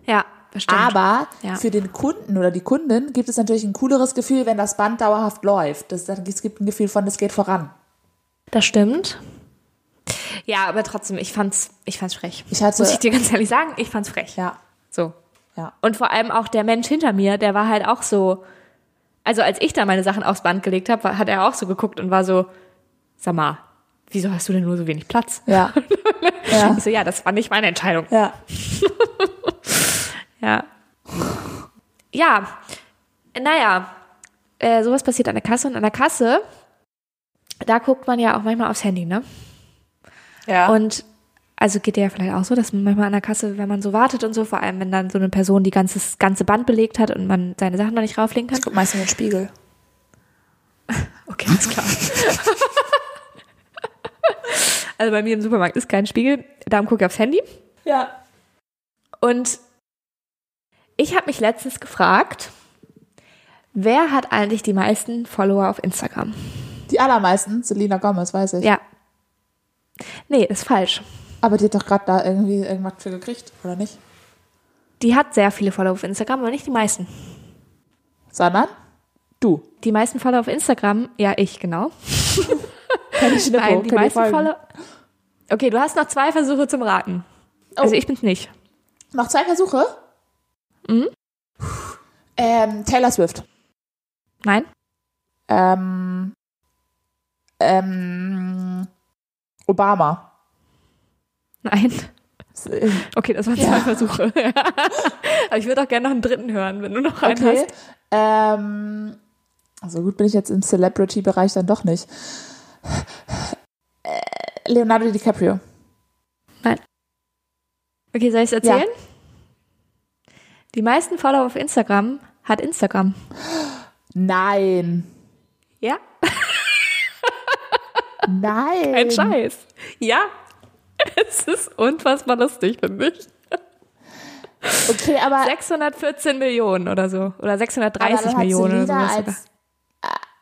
Ja, das stimmt. Aber Ja. für den Kunden oder die Kundin gibt es natürlich ein cooleres Gefühl, wenn das Band dauerhaft läuft. Das, es gibt ein Gefühl von, es geht voran. Das stimmt. Ja, aber trotzdem, ich fand's, ich fand's frech. Ich hatte- Muss ich dir ganz ehrlich sagen, ich fand's frech. Ja, So. ja. Und vor allem auch der Mensch hinter mir, der war halt auch so, also als ich da meine Sachen aufs Band gelegt habe, hat er auch so geguckt und war so, sag mal, wieso hast du denn nur so wenig Platz? Ja. (laughs) ja. Ich so, ja, das war nicht meine Entscheidung. Ja. (laughs) Ja. Ja. Naja, äh, sowas passiert an der Kasse und an der Kasse, da guckt man ja auch manchmal aufs Handy, ne? Ja. Und also geht dir ja vielleicht auch so, dass man manchmal an der Kasse, wenn man so wartet und so, vor allem wenn dann so eine Person die ganzes ganze Band belegt hat und man seine Sachen noch nicht rauflegen kann. ich guck meistens in den Spiegel. (laughs) Okay, alles klar. (laughs) also bei mir im Supermarkt ist kein Spiegel, darum gucke ich aufs Handy. Ja. Und ich habe mich letztens gefragt, wer hat eigentlich die meisten Follower auf Instagram? Die allermeisten, Selena Gomez, weiß ich. Ja. Nee, ist falsch. Aber die hat doch gerade da irgendwie irgendwas für gekriegt, oder nicht? Die hat sehr viele Follower auf Instagram, aber nicht die meisten. Sondern du. Die meisten Follower auf Instagram, ja, ich, genau. (laughs) Kenn ich Nein, die kenn meisten. Follower. Okay, du hast noch zwei Versuche zum Raten. Also Oh. ich bin's nicht. Noch zwei Versuche? Mhm. Ähm, Taylor Swift. Nein? Ähm, ähm, Obama. Nein. Äh, Okay, das waren Ja. zwei Versuche. (laughs) aber ich würde auch gerne noch einen dritten hören, wenn du noch einen Okay. hast. Ähm, so gut bin ich jetzt im Celebrity-Bereich dann doch nicht. Äh, Leonardo DiCaprio. Okay, soll ich es erzählen? Die meisten Follower auf Instagram hat Instagram. Nein. Ja, Nein. ein Scheiß. Ja, (laughs) es ist unfassbar lustig, finde ich. Okay, aber, 614 Millionen oder so. Oder aber 630 dann hat Millionen oder Selina sowas. als,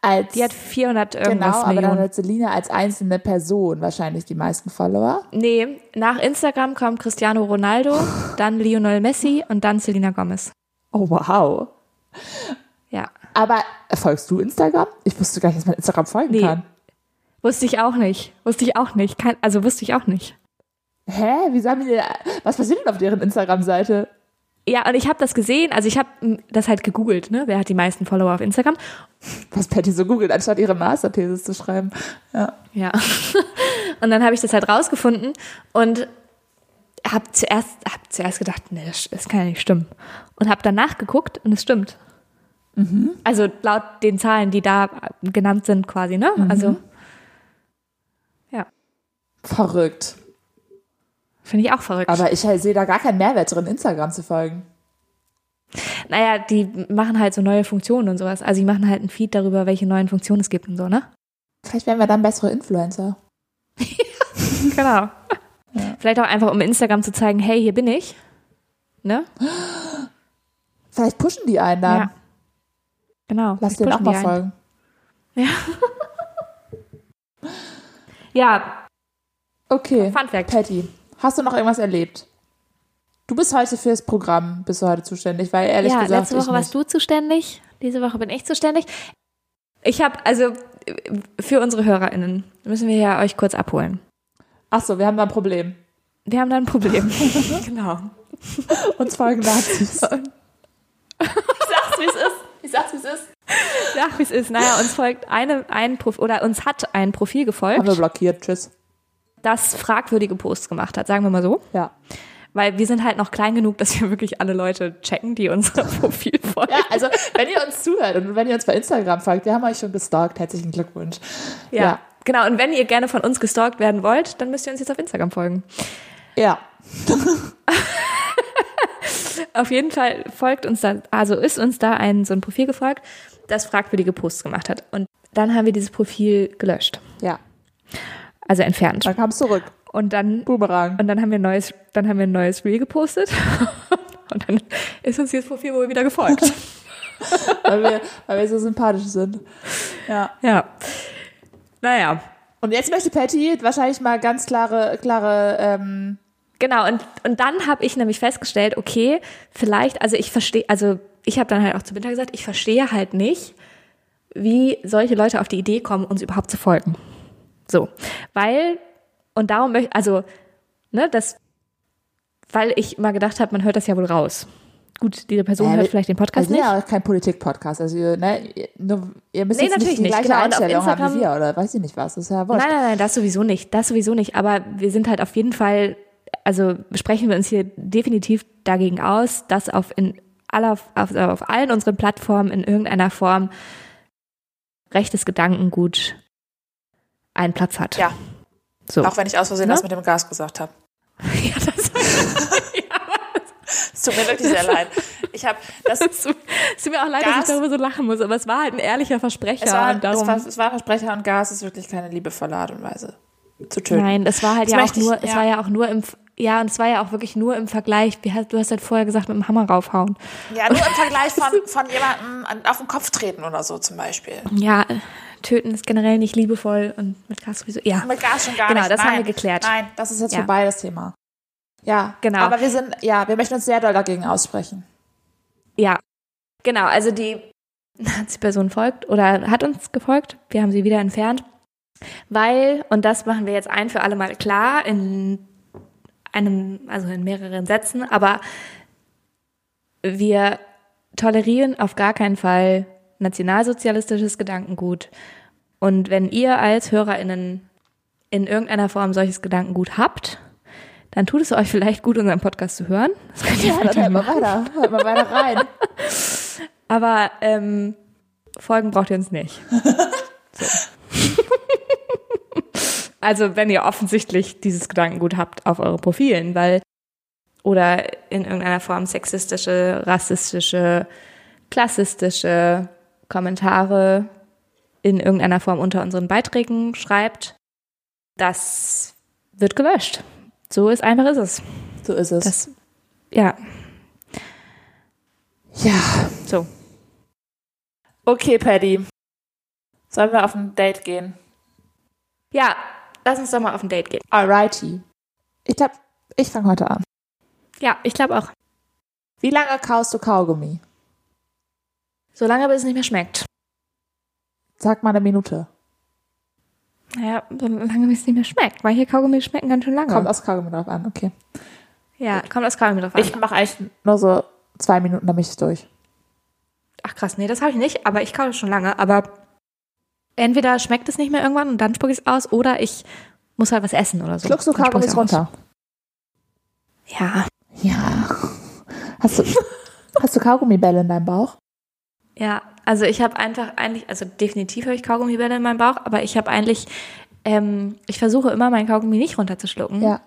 als Die hat 400 irgendwas genau, aber dann Millionen. hat Selina als einzelne Person wahrscheinlich die meisten Follower. Nee, nach Instagram kommt Cristiano Ronaldo, (laughs) dann Lionel Messi und dann Selena Gomez. Oh, wow. Ja. Aber äh, folgst du Instagram? Ich wusste gar nicht, dass man Instagram folgen Nee. kann. Wusste ich auch nicht. Wusste ich auch nicht. Kein, also wusste ich auch nicht. Hä? Wie sagen die, was passiert denn auf deren Instagram-Seite? Ja, und ich habe das gesehen, also ich habe das halt gegoogelt, ne? Wer hat die meisten Follower auf Instagram? Was Patty so googelt, anstatt ihre Masterthese zu schreiben. Ja. Ja. (laughs) Und dann habe ich das halt rausgefunden und habe zuerst, hab zuerst gedacht, nee, das, das kann ja nicht stimmen. Und habe dann nachgeguckt und es stimmt. Also laut den Zahlen, die da genannt sind quasi, ne? Also, ja, Verrückt. finde ich auch verrückt. Aber ich sehe da gar keinen Mehrwert drin, Instagram zu folgen. naja, die machen halt so neue Funktionen und sowas. Also die machen halt einen Feed darüber, welche neuen Funktionen es gibt und so, ne? Vielleicht wären wir dann bessere Influencer. (laughs) Genau. Vielleicht auch einfach, um Instagram zu zeigen, hey, hier bin ich. Ne? Vielleicht pushen die einen dann. Ja. Genau. Lass dir auch mal folgen. Ja, (laughs) Okay. Fun Fact. Patty, hast du noch irgendwas erlebt? Du bist heute fürs Programm, bist du heute zuständig, weil ehrlich ja, gesagt letzte ich Woche warst nicht. du zuständig, diese Woche bin ich zuständig. Ich habe, also für unsere HörerInnen müssen wir ja euch kurz abholen. Ach so, wir haben da ein Problem. Wir haben da ein Problem. (laughs) genau. Uns folgen Nazis. Sag's, wie es ist. Ich sag's, wie es ist. Sag, wie es ist. Naja, uns folgt eine, ein Profil, oder uns hat ein Profil haben wir gefolgt, blockiert. Tschüss. Das fragwürdige Posts gemacht hat, sagen wir mal so. Ja. Weil wir sind halt noch klein genug, dass wir wirklich alle Leute checken, die unser (laughs) Profil folgen. Ja, also wenn ihr uns zuhört und wenn ihr uns bei Instagram folgt, wir haben euch schon gestalkt. Herzlichen Glückwunsch. Ja. Genau, und wenn ihr gerne von uns gestalkt werden wollt, dann müsst ihr uns jetzt auf Instagram folgen. Ja. (laughs) Auf jeden Fall folgt uns da, also ist uns da ein so ein Profil gefolgt, das fragwürdige Posts gemacht hat. Und dann haben wir dieses Profil gelöscht, Ja. Also entfernt. Dann kam es zurück. Und dann Boomerang. und dann haben wir ein neues, dann haben wir ein neues Reel gepostet. (laughs) Und dann ist uns dieses Profil wohl wieder gefolgt. (laughs) weil, wir, weil wir so sympathisch sind. Ja. ja. Naja. Und jetzt möchte Patty wahrscheinlich mal ganz klare, klare, ähm, Genau, und, und dann habe ich nämlich festgestellt, okay, vielleicht, also ich verstehe, also ich habe dann halt auch zu Winter gesagt, ich verstehe halt nicht, wie solche Leute auf die Idee kommen, uns überhaupt zu folgen. So, weil Und darum möchte, also, ne, das, weil ich mal gedacht habe, man hört das ja wohl raus. Gut, diese Person Ja, hört vielleicht den Podcast sind nicht. ja kein Politik-Podcast. Also, ne, ihr- nur, ihr müsst Nee, jetzt natürlich nicht die nicht, gleiche genau. Einstellung haben wie wir oder weiß ich nicht was. Das ist ja wurscht. Nein, nein, nein, das sowieso nicht. Das sowieso nicht. Aber wir sind halt auf jeden Fall, also sprechen wir uns hier definitiv dagegen aus, dass auf in aller, auf, auf allen unseren Plattformen in irgendeiner Form rechtes Gedankengut einen Platz hat. Ja. So. Auch wenn ich aus Versehen Ne? das mit dem Gas gesagt habe. (laughs) ja, das, (laughs) Es tut mir wirklich sehr leid. Ich habe das. (laughs) es tut mir auch leid, dass Gas- ich darüber so lachen muss, aber es war halt ein ehrlicher Versprecher. Es war, und darum, es, war, es war Versprecher und Gas ist wirklich keine liebevolle Art und Weise zu töten. Nein, es war halt Das ja auch möchte ich- nur, es ja. war ja auch nur im, ja, und es war ja auch wirklich nur im Vergleich. Wie hast, du hast halt vorher gesagt, mit dem Hammer raufhauen. Ja, nur im Vergleich von, von jemandem an- auf den Kopf treten oder so zum Beispiel. Ja, töten ist generell nicht liebevoll und mit Gas sowieso. Ja, Mit Gas schon gar Genau, nicht. das haben Nein. wir geklärt. Nein, das ist jetzt Ja. vorbei, das Thema. Ja, Genau. Aber wir sind, ja, wir möchten uns sehr doll dagegen aussprechen. ja, genau. Also die (laughs) Nazi-Person folgt oder hat uns gefolgt. Wir haben sie wieder entfernt, weil und das machen wir jetzt ein für alle Mal klar in einem, also in mehreren Sätzen. Aber wir tolerieren auf gar keinen Fall nationalsozialistisches Gedankengut. Und wenn ihr als HörerInnen in irgendeiner Form solches Gedankengut habt, dann tut es euch vielleicht gut, unseren Podcast zu hören. Das könnt ihr Ja, dann hört mal weiter, hört mal weiter rein. (laughs) Aber ähm, Folgen braucht ihr uns nicht. So. (laughs) also wenn ihr offensichtlich dieses Gedankengut habt auf euren Profilen, weil oder in irgendeiner Form sexistische, rassistische, klassistische Kommentare in irgendeiner Form unter unseren Beiträgen schreibt, das wird gelöscht. So ist einfach ist es. So ist es. Das, ja, ja. so. Okay, Paddy. Sollen wir auf ein Date gehen? Ja, lass uns doch mal auf ein Date gehen. Alrighty. Ich glaube, ich fange heute an. Ja, ich glaube auch. Wie lange kaust du Kaugummi? Solange bis es nicht mehr schmeckt. Sag mal eine Minute. Naja, solange bis es nicht mehr schmeckt. Manche Kaugummi schmecken ganz schön lange. Kommt aufs Kaugummi drauf an, okay. ja, kommt aus Kaugummi drauf an. Ich mache eigentlich nur so zwei Minuten, dann bin ich durch. Ach krass, nee, das habe ich nicht, aber ich kaufe schon lange. Aber entweder schmeckt es nicht mehr irgendwann und dann spucke ich es aus oder ich muss halt was essen oder so. Schluckst du Kaugummis aus. runter? Ja, Ja. Hast du, (laughs) hast du Kaugummibälle in deinem Bauch? Ja. Also ich habe einfach eigentlich, also definitiv habe ich Kaugummibälle in meinem Bauch, aber ich habe eigentlich, ähm, ich versuche immer meinen Kaugummi nicht runterzuschlucken. Ja.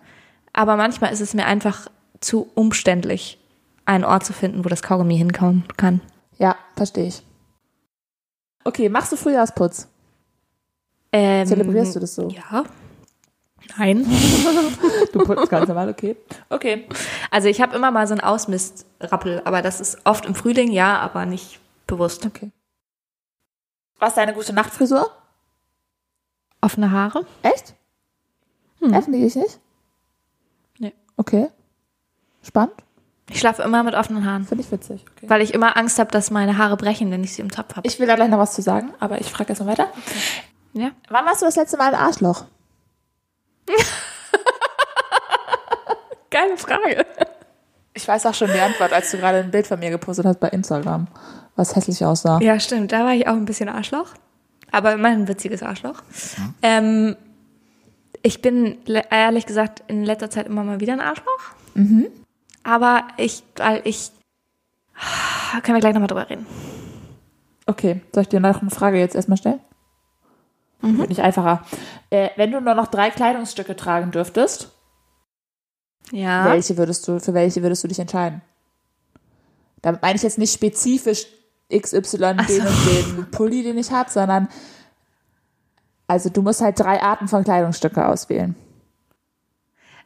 Aber manchmal ist es mir einfach zu umständlich, einen Ort zu finden, wo das Kaugummi hinkommen kann. Ja, verstehe ich. Okay, machst du Frühjahrsputz? Ähm, Zelebrierst du das so? Ja. Nein. (laughs) Du putzt ganz normal, okay. Okay. Also ich habe immer mal so einen Ausmistrappel, aber das ist oft im Frühling, ja, aber nicht bewusst. Okay. Was deine gute Nachtfrisur? Offene Haare? Echt? Hm. Öffne ich nicht? Nee. Okay. Spannend? Ich schlafe immer mit offenen Haaren, Finde ich witzig. Okay. weil ich immer Angst habe, dass meine Haare brechen, wenn ich sie im Topf habe. Ich will da gleich noch was zu sagen, aber ich frage erst mal weiter. Ja. Wann warst du das letzte Mal ein Arschloch? (laughs) Geile Frage. Ich weiß auch schon die Antwort, als du gerade ein Bild von mir gepostet hast bei Instagram, was hässlich aussah. Ja, stimmt. Da war ich auch ein bisschen Arschloch. Aber immerhin ein witziges Arschloch. Ähm, ich bin ehrlich gesagt in letzter Zeit immer mal wieder ein Arschloch. Aber ich, weil ich, können wir gleich nochmal drüber reden. Okay, soll ich dir noch eine Frage jetzt erstmal stellen? Wird nicht einfacher. Äh, wenn du nur noch drei Kleidungsstücke tragen dürftest, Ja. welche würdest du, für welche würdest du dich entscheiden? Damit meine ich jetzt nicht spezifisch XY, den und den Pulli, den ich habe, sondern also du musst halt drei Arten von Kleidungsstücke auswählen.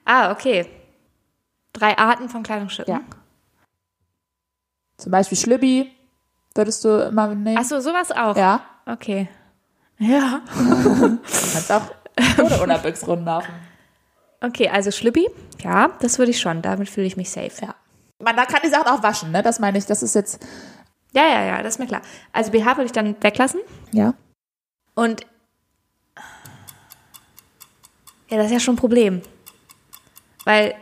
Ah, okay. Drei Arten von Kleidungsstücken. Ja. Zum Beispiel Schlübbi würdest du immer nehmen. Ach so, sowas auch. Ja. Okay. Ja. Du (laughs) kannst auch ohne Unterbüchs rumlaufen. Okay, also Schlüppi. Ja, das würde ich schon. Damit fühle ich mich safe. Ja. Man, da kann die Sachen auch waschen, ne? Das meine ich, das ist jetzt, Ja, ja, ja, das ist mir klar. Also BH würde ich dann weglassen. ja. Und Ja, das ist ja schon ein Problem. Weil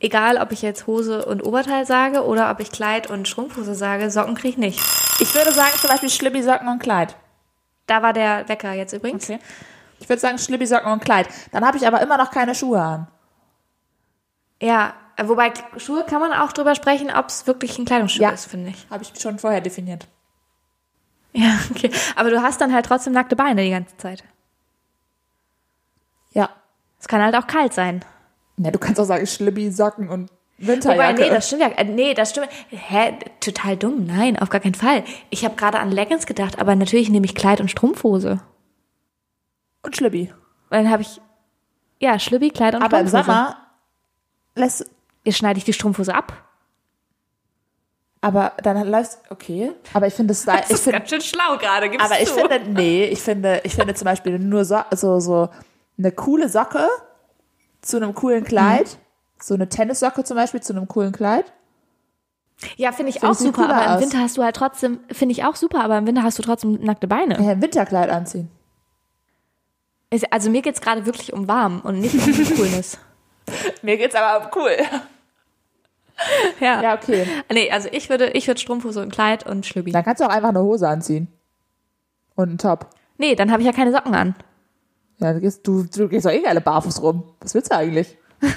egal, ob ich jetzt Hose und Oberteil sage oder ob ich Kleid und Strumpfhose sage, Socken kriege ich nicht. Ich würde sagen zum Beispiel Schlibbi, Socken und Kleid. Da war der Wecker jetzt übrigens. Okay. Ich würde sagen Schlibbi, Socken und Kleid. Dann habe ich aber immer noch keine Schuhe an. Ja, wobei Schuhe kann man auch drüber sprechen, ob es wirklich ein Kleidungsstück Ja. ist, finde ich. Habe ich schon vorher definiert. Ja, (laughs) okay. Aber du hast dann halt trotzdem nackte Beine die ganze Zeit. Ja. Es kann halt auch kalt sein. Ja, du kannst auch sagen Schlibbi, Socken und Wobei, Winterjacke. nee, das stimmt ja. Nee, das stimmt. Hä? Total dumm. Nein, auf gar keinen Fall. Ich habe gerade an Leggings gedacht, aber natürlich nehme ich Kleid und Strumpfhose. und Schlibbi. Dann habe ich, ja, Schlübbi, Kleid und Aber im Strumpfhose. Sommer lässt, Jetzt schneide ich die Strumpfhose ab. aber dann läufst, okay. Aber ich finde es, ich finde, schön schlau gerade, gibst aber ich finde, nee, ich finde, ich finde zum Beispiel nur so, so, so eine coole Socke zu einem coolen Kleid. So eine Tennissocke zum Beispiel zu einem coolen Kleid. Ja, finde ich Finde auch super, aber im aus. Winter hast du halt trotzdem, finde ich auch super, aber im Winter hast du trotzdem nackte Beine. Ja, ein Winterkleid anziehen. Ist- Also mir geht's gerade wirklich um warm und nicht um Coolness. (laughs) Mir geht's aber um cool. (laughs) Ja. Ja, okay. Nee, also ich würde, ich würde Strumpfhose und Kleid und Schlübbi. Dann kannst du auch einfach eine Hose anziehen. Und einen Top. Nee, dann habe ich ja keine Socken an. Ja, du gehst, du, du gehst doch eh alle barfuß rum. Was willst du eigentlich? (laughs)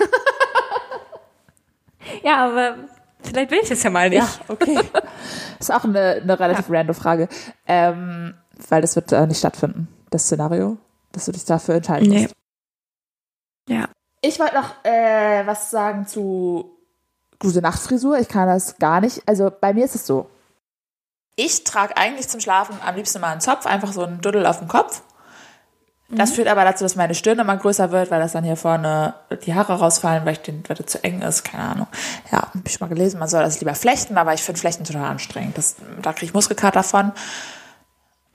Ja, aber vielleicht will ich das ja mal nicht. Ja, okay. (laughs) ist auch eine, eine relativ random Frage. Ähm, weil das wird äh, nicht stattfinden, das Szenario, dass du dich dafür entscheiden Nee. musst. Ja. Ich wollte noch äh, was sagen zu gute Nachtfrisur. Ich kann das gar nicht. Also bei mir ist es so. Ich trage eigentlich zum Schlafen am liebsten mal einen Zopf, einfach so einen Duddel auf dem Kopf. Das führt aber dazu, dass meine Stirn immer größer wird, weil das dann hier vorne die Haare rausfallen, weil, ich den, weil das zu eng ist, keine Ahnung. Ja, hab ich mal gelesen, man soll das lieber flechten, aber ich finde Flechten total anstrengend. Das, da kriege ich Muskelkater von.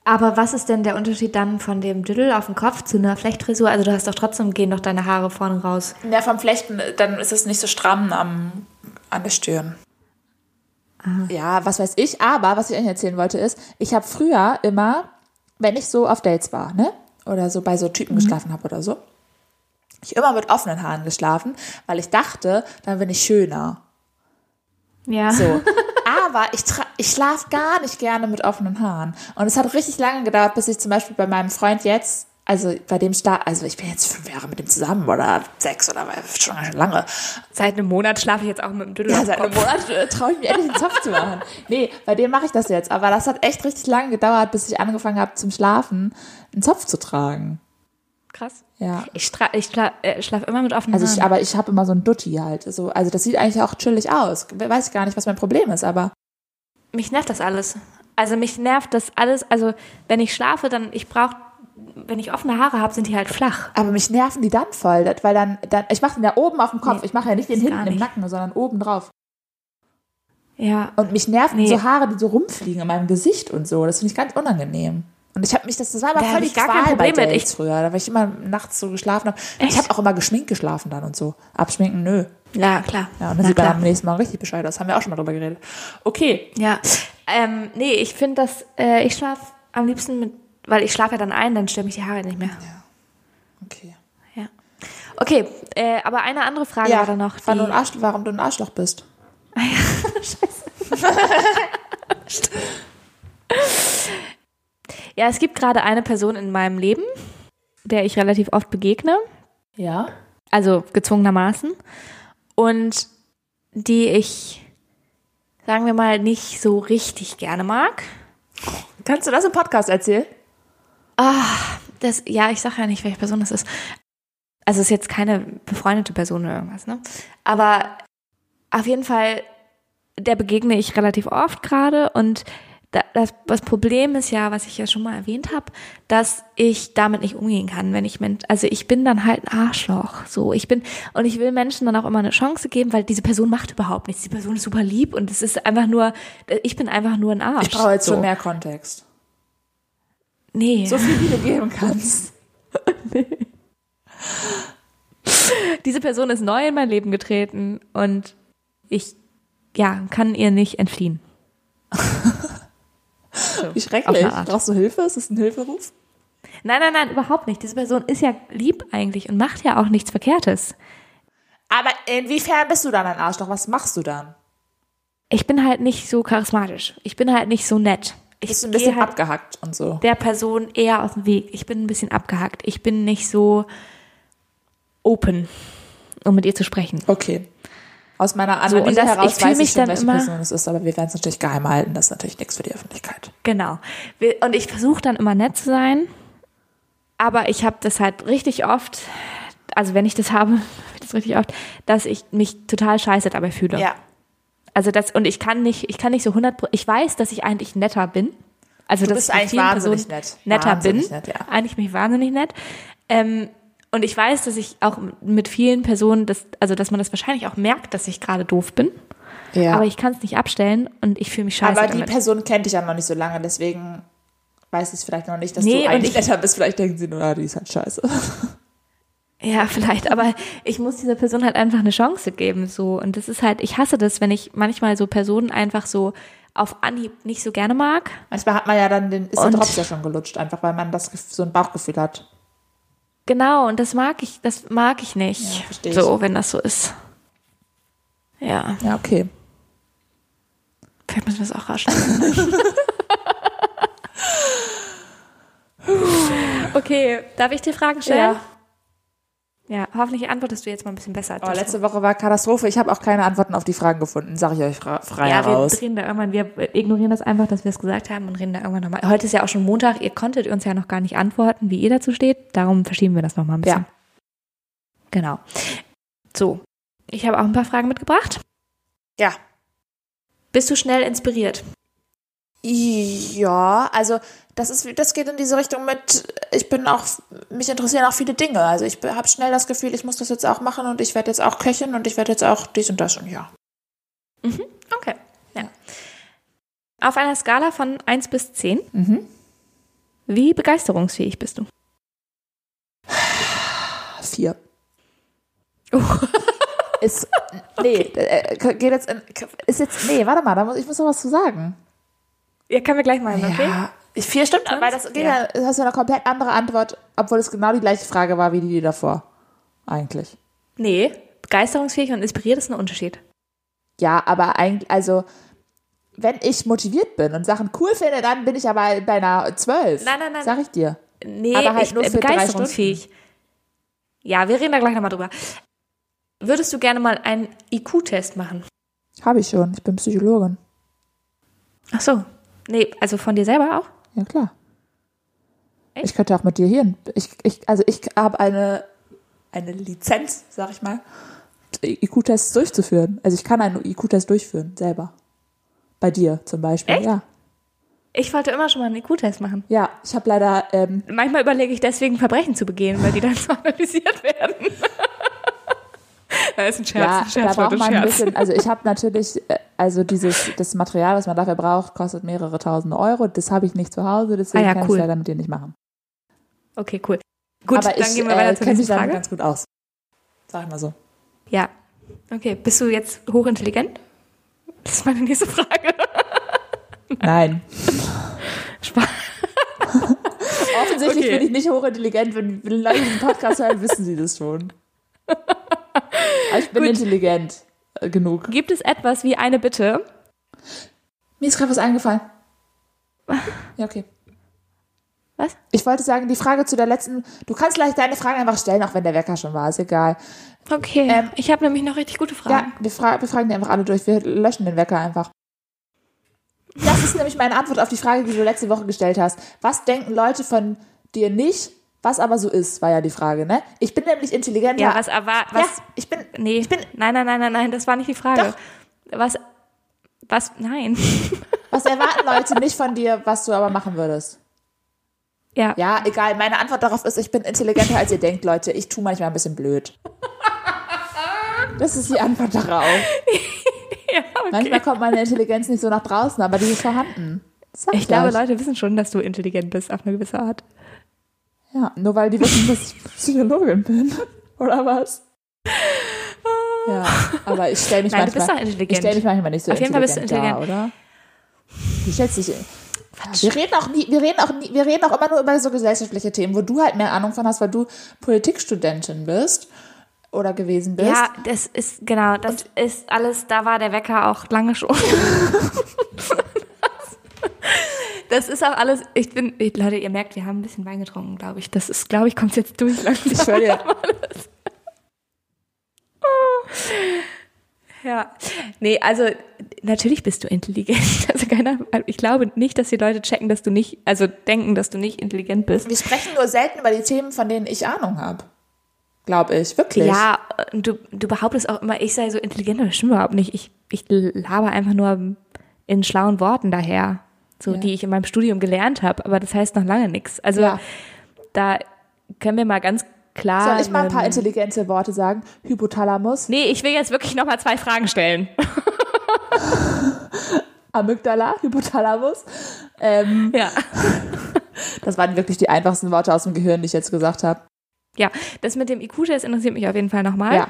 Aber was ist denn der Unterschied dann von dem Düdel auf dem Kopf zu einer Flechtfrisur? Also du hast doch trotzdem, gehen doch deine Haare vorne raus. Ja, vom Flechten, dann ist es nicht so stramm am, an der Stirn. Ja, was weiß ich. Aber was ich eigentlich erzählen wollte ist, ich habe früher immer, wenn ich so auf Dates war, ne? Oder so bei so Typen geschlafen habe oder so, ich immer mit offenen Haaren geschlafen, weil ich dachte, dann bin ich schöner. Ja. So. (laughs) Aber ich, ich schlafe gar nicht gerne mit offenen Haaren. Und es hat richtig lange gedauert, bis ich zum Beispiel bei meinem Freund jetzt, also bei dem Start, also ich bin jetzt fünf Jahre mit dem zusammen oder sechs oder schon lange. Seit einem Monat schlafe ich jetzt auch mit dem Düdel Ja, seit einem. Monat äh, traue ich mir endlich einen Zopf zu machen. (laughs) Nee, bei dem mache ich das jetzt. Aber das hat echt richtig lange gedauert, bis ich angefangen habe zum Schlafen, einen Zopf zu tragen. Krass. Ja. Ich, ich schla äh, schlafe immer mit offenen Also ich, aber ich habe immer so ein Dutti halt. So, also das sieht eigentlich auch chillig aus. Weiß ich gar nicht, was mein Problem ist, aber mich nervt das alles. Also mich nervt das alles. Also wenn ich schlafe, dann ich brauche, wenn ich offene Haare habe, sind die halt flach. Aber mich nerven die dann voll, weil dann, dann ich mache den ja oben auf dem Kopf. Nee, ich mache ja nicht den hinten gar im nicht. Nacken, sondern oben drauf. Ja. Und mich nerven Nee. so Haare, die so rumfliegen in meinem Gesicht und so. Das finde ich ganz unangenehm. Und ich habe mich, das, war immer Da ich gar kein Qual bei Problem mit. Dates früher, da weil ich immer nachts so geschlafen habe. Ich habe auch immer geschminkt geschlafen dann und so. Abschminken, nö. Ja, klar. Ja, und dann Na sieht man klar. am nächsten Mal richtig Bescheid. Das haben wir auch schon mal drüber geredet. Okay. Ja. Ähm, nee, ich finde das, äh, ich schlafe am liebsten mit, weil ich schlafe ja dann ein, dann stören mich die Haare nicht mehr. Okay. Ja. Okay, äh, aber eine andere Frage war da noch. wann du Arsch, warum du ein Arschloch bist. (laughs) (laughs) (laughs) ja, es gibt gerade eine Person in meinem Leben, der ich relativ oft begegne. Ja. also gezwungenermaßen, und die ich, sagen wir mal, nicht so richtig gerne mag. Kannst du das im Podcast erzählen? Das, ja, ich sage ja nicht, welche Person das ist. Also es ist jetzt keine befreundete Person oder irgendwas, ne? Aber auf jeden Fall, der begegne ich relativ oft gerade und da, das, das Problem ist ja, was ich ja schon mal erwähnt habe, dass ich damit nicht umgehen kann, wenn ich Mensch, also ich bin dann halt ein Arschloch, so ich bin und ich will Menschen dann auch immer eine Chance geben, weil diese Person macht überhaupt nichts, die Person ist super lieb und es ist einfach nur, ich bin einfach nur ein Arsch. Ich brauche jetzt so. mehr Kontext. Nee. So viel, wie du geben (laughs) kannst. diese Person ist neu in mein Leben getreten und ich ja, kann ihr nicht entfliehen. (laughs) So, Wie schrecklich. Brauchst du Hilfe? Ist das ein Hilferuf? Nein, nein, nein, überhaupt nicht. Diese Person ist ja lieb eigentlich und macht ja auch nichts Verkehrtes. Aber inwiefern bist du dann ein Arschloch? Was machst du dann? Ich bin halt nicht so charismatisch. Ich bin halt nicht so nett. Ich Bist ein bisschen halt abgehackt und so. der Person eher aus dem Weg. Ich bin ein bisschen abgehackt. Ich bin nicht so open, um mit ihr zu sprechen. Okay. Aus meiner So, und Analyse das- heraus ich weiß mich ich schon, dann welche immer- Person es ist, aber wir werden es natürlich geheim halten. Das ist natürlich nichts für die Öffentlichkeit. Genau. Und ich versuche dann immer nett zu sein, aber ich habe das halt richtig oft, also wenn ich das habe, (laughs) das richtig oft, dass ich mich total scheiße dabei fühle. Ja. Also das und ich kann nicht, ich kann nicht so 100, Pro- ich weiß, dass ich eigentlich netter bin. Also Du dass bist ich mit eigentlich wahnsinnig Personen nett. netter Wahnsinnig bin. nett, ja. Eigentlich bin ich wahnsinnig nett. Ähm, und ich weiß, dass ich auch mit vielen Personen, das, also dass man das wahrscheinlich auch merkt, dass ich gerade doof bin. Ja. Aber ich kann es nicht abstellen und ich fühle mich scheiße Aber die damit. Person kennt dich ja noch nicht so lange, deswegen weiß ich es vielleicht noch nicht, dass Nee, du eigentlich ich- netter bist. Vielleicht denken sie nur, ah, die ist halt scheiße. (laughs) Ja, (laughs) vielleicht, aber ich muss dieser Person halt einfach eine Chance geben, so. Und das ist halt, ich hasse das, wenn ich manchmal so Personen einfach so auf Anhieb nicht so gerne mag. Manchmal hat man ja dann den, ist der Drops ja schon gelutscht, einfach weil man das so ein Bauchgefühl hat. Genau, und das mag ich, das mag ich nicht. Ja, versteh ich. so, wenn das so ist. Ja, Ja, okay. vielleicht müssen wir das auch rausschneiden. (laughs) (laughs) okay, darf ich dir Fragen stellen? Ja, hoffentlich antwortest du jetzt mal ein bisschen besser. Als. Oh, letzte Woche war Katastrophe. Ich habe auch keine Antworten auf die Fragen gefunden, sage ich euch frei Ja, wir heraus. reden da irgendwann, wir ignorieren das einfach, dass wir es gesagt haben und reden da irgendwann nochmal. Heute ist ja auch schon Montag, ihr konntet uns ja noch gar nicht antworten, wie ihr dazu steht. Darum verschieben wir das nochmal ein bisschen. Ja. Genau. So, ich habe auch ein paar Fragen mitgebracht. Ja. Bist du schnell inspiriert? Ja, also das ist, das geht in diese Richtung mit, ich bin auch, mich interessieren auch viele Dinge. Also ich habe schnell das Gefühl, ich muss das jetzt auch machen und ich werde jetzt auch köchin und ich werde jetzt auch dies und das und ja. Okay. Ja. Auf einer Skala von 1 bis 10, Mhm. wie begeisterungsfähig bist du? Vier. Ist, nee, äh, geht jetzt in, ist jetzt, nee, warte mal, da muss, ich muss noch was zu sagen. Ja, können wir gleich machen, okay? Ja, vier stimmt, weil das geht ja. das hast ja eine komplett andere Antwort, obwohl es genau die gleiche Frage war wie die davor. Eigentlich. Nee, begeisterungsfähig und inspiriert ist ein Unterschied. Ja, aber eigentlich, also, wenn ich motiviert bin und Sachen cool finde, dann bin ich aber bei einer 12. Nein, nein, nein. Sag ich dir. Nee, Aber halt ich, nur äh, für begeisterungsfähig. Ja, wir reden da gleich nochmal drüber. Würdest du gerne mal einen IQ-Test machen? Habe ich schon. Ich bin Psychologin. Ach so. Nee, also von dir selber auch? Ja, klar. Echt? Ich könnte auch mit dir hier. hin. Ich, ich, also ich habe eine, eine Lizenz, sag ich mal, IQ-Tests durchzuführen. Also ich kann einen IQ-Test durchführen, selber. Bei dir zum Beispiel. Echt? Ja. Ich wollte immer schon mal einen IQ-Test machen. Ja, ich habe leider, ähm, Manchmal überlege ich deswegen, Verbrechen zu begehen, weil die dann (laughs) so analysiert werden. (laughs) das ist ein Scherz, ja, ein Scherz, da braucht man ein Scherz. bisschen, also ich habe natürlich, äh, also dieses, das Material, was man dafür braucht, kostet mehrere tausend Euro. Das habe ich nicht zu Hause, deswegen Ah ja, kann cool. ich leider mit dir nicht machen. Okay, cool. Gut, Aber dann ich gehen wir äh, weiter zur kenne mich nächsten Frage. ganz gut aus. Sag ich mal so. Ja. Okay, bist du jetzt hochintelligent? Das ist meine nächste Frage. (laughs) Nein. Spaß. (laughs) Offensichtlich Okay. bin ich nicht hochintelligent. Wenn wenn Leute diesen Podcast hören, wissen sie das schon. (laughs) Ich bin Gut. intelligent äh, genug. Gibt es etwas wie eine Bitte? Mir ist gerade was eingefallen. (laughs) Ja, okay. Was? Ich wollte sagen, die Frage zu der letzten, du kannst gleich deine Frage einfach stellen, auch wenn der Wecker schon war, ist egal. Okay, Ähm, ich habe nämlich noch richtig gute Ja, Fragen. wir, fra wir fragen die einfach alle durch, wir löschen den Wecker einfach. Das ist nämlich meine Antwort auf die Frage, die du letzte Woche gestellt hast. Was denken Leute von dir nicht, was aber so ist, war ja die Frage, ne? Ich bin nämlich intelligenter. Ja, was aber was ja, ich bin, nee, ich bin, nein, nein, nein, nein, nein, das war nicht die Frage. Was was nein. (laughs) was erwarten Leute nicht von dir, was du aber machen würdest? ja. Ja, egal. Meine Antwort darauf ist, ich bin intelligenter, als ihr denkt, Leute. Ich tu manchmal ein bisschen blöd. (laughs) Das ist die Antwort darauf. (laughs) Ja, okay. Manchmal kommt meine Intelligenz nicht so nach draußen, aber die ist vorhanden. Ich glaube. Leute wissen schon, dass du intelligent bist auf eine gewisse Art. Ja, nur weil die wissen, dass ich (laughs) Psychologin bin. Oder was? Ja, aber ich stelle mich Nein, du manchmal. bist doch intelligent. Ich stelle mich manchmal nicht so Auf jeden Fall bist du intelligent intelligent. oder? Wie schätze ich? Wir reden auch nie, wir reden auch nie, wir reden auch immer nur über so gesellschaftliche Themen, wo du halt mehr Ahnung von hast, weil du Politikstudentin bist oder gewesen bist. Ja, das ist, genau, das ist alles, da war der Wecker auch lange schon. (laughs) Das ist auch alles, ich bin, Leute, ihr merkt, wir haben ein bisschen Wein getrunken, glaube ich. Das ist, glaube ich, kommt jetzt durch langsam. Ich schwör dir. (laughs) Ja. Nee, also natürlich bist du intelligent. (laughs) Also keiner, ich glaube nicht, dass die Leute checken, dass du nicht, also denken, dass du nicht intelligent bist. Wir sprechen nur selten über die Themen, von denen ich Ahnung habe. Glaube ich, wirklich. Ja, du, du behauptest auch immer, ich sei so intelligent, aber das stimmt überhaupt nicht. Ich, ich laber einfach nur in schlauen Worten daher, so Ja. die ich in meinem Studium gelernt habe, aber das heißt noch lange nichts. Also Ja. da können wir mal ganz klar. Soll ich mal ein paar intelligente Worte sagen? Hypothalamus, Nee, ich will jetzt wirklich noch mal zwei Fragen stellen. (laughs) Amygdala, Hypothalamus. Ähm, Ja. (laughs) das waren wirklich die einfachsten Worte aus dem Gehirn, die ich jetzt gesagt habe. Ja, das mit dem IQ-Test interessiert mich auf jeden Fall nochmal. Ja.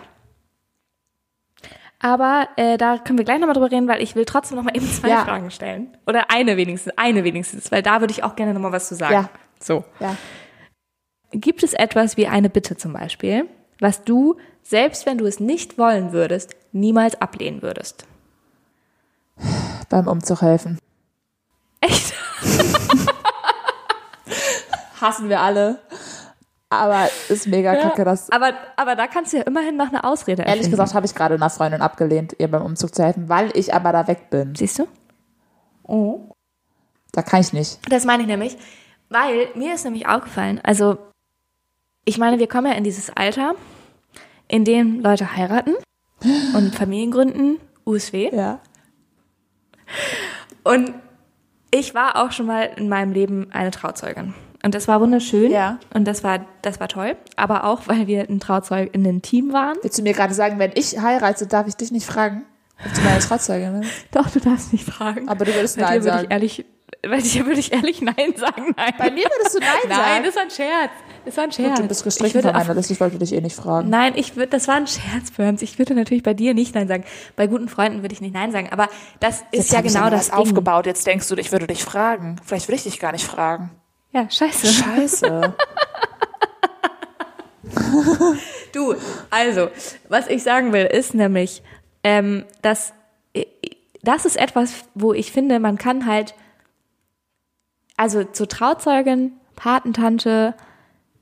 Aber äh, da können wir gleich nochmal drüber reden, weil ich will trotzdem nochmal eben zwei Ja. Fragen stellen. Oder eine wenigstens, eine wenigstens, weil da würde ich auch gerne nochmal was zu sagen. Ja. So. Ja. Gibt es etwas wie eine Bitte zum Beispiel, was du, selbst wenn du es nicht wollen würdest, niemals ablehnen würdest? Beim Umzug helfen. Echt? (laughs) Hassen wir alle. Aber ist mega kacke, dass. Aber, aber da kannst du ja immerhin noch eine Ausrede Ehrlich erfinden. gesagt habe ich gerade einer Freundin abgelehnt, ihr beim Umzug zu helfen, weil ich aber da weg bin. Siehst du? Da kann ich nicht. Das meine ich nämlich, weil mir ist nämlich aufgefallen, also ich meine, wir kommen ja in dieses Alter, in dem Leute heiraten (gasps) und Familien gründen, USW. Ja. Und ich war auch schon mal in meinem Leben eine Trauzeugin. Und das war wunderschön. Ja. Und das war, das war toll. Aber auch, weil wir ein Trauzeuginnen-Team waren. Willst du mir gerade sagen, wenn ich heirate, darf ich dich nicht fragen, ob du meine Trauzeugin bist? (laughs) Doch, du darfst nicht fragen. Aber du würdest Bei Nein dir würde sagen. ich ehrlich, bei dir würde ich ehrlich Nein sagen. Nein. Bei mir würdest du Nein, Nein, sagen. das war ein Scherz. Das war ein Scherz. Du bist Ich gestrichen würde von meiner Liste, ich wollte dich eh nicht fragen. Nein, ich würde, das war ein Scherz, Burns. Ich würde natürlich bei dir nicht Nein sagen. Bei guten Freunden würde ich nicht Nein sagen. Aber das ist ja hab ich genau das aufgebaut. Jetzt denkst du, ich würde dich fragen. Vielleicht will ich dich gar nicht fragen. Ja, scheiße. Scheiße. (laughs) Du, also, was ich sagen will, ist nämlich, ähm, dass das ist etwas, wo ich finde, man kann halt, also zur Trauzeugin, Patentante,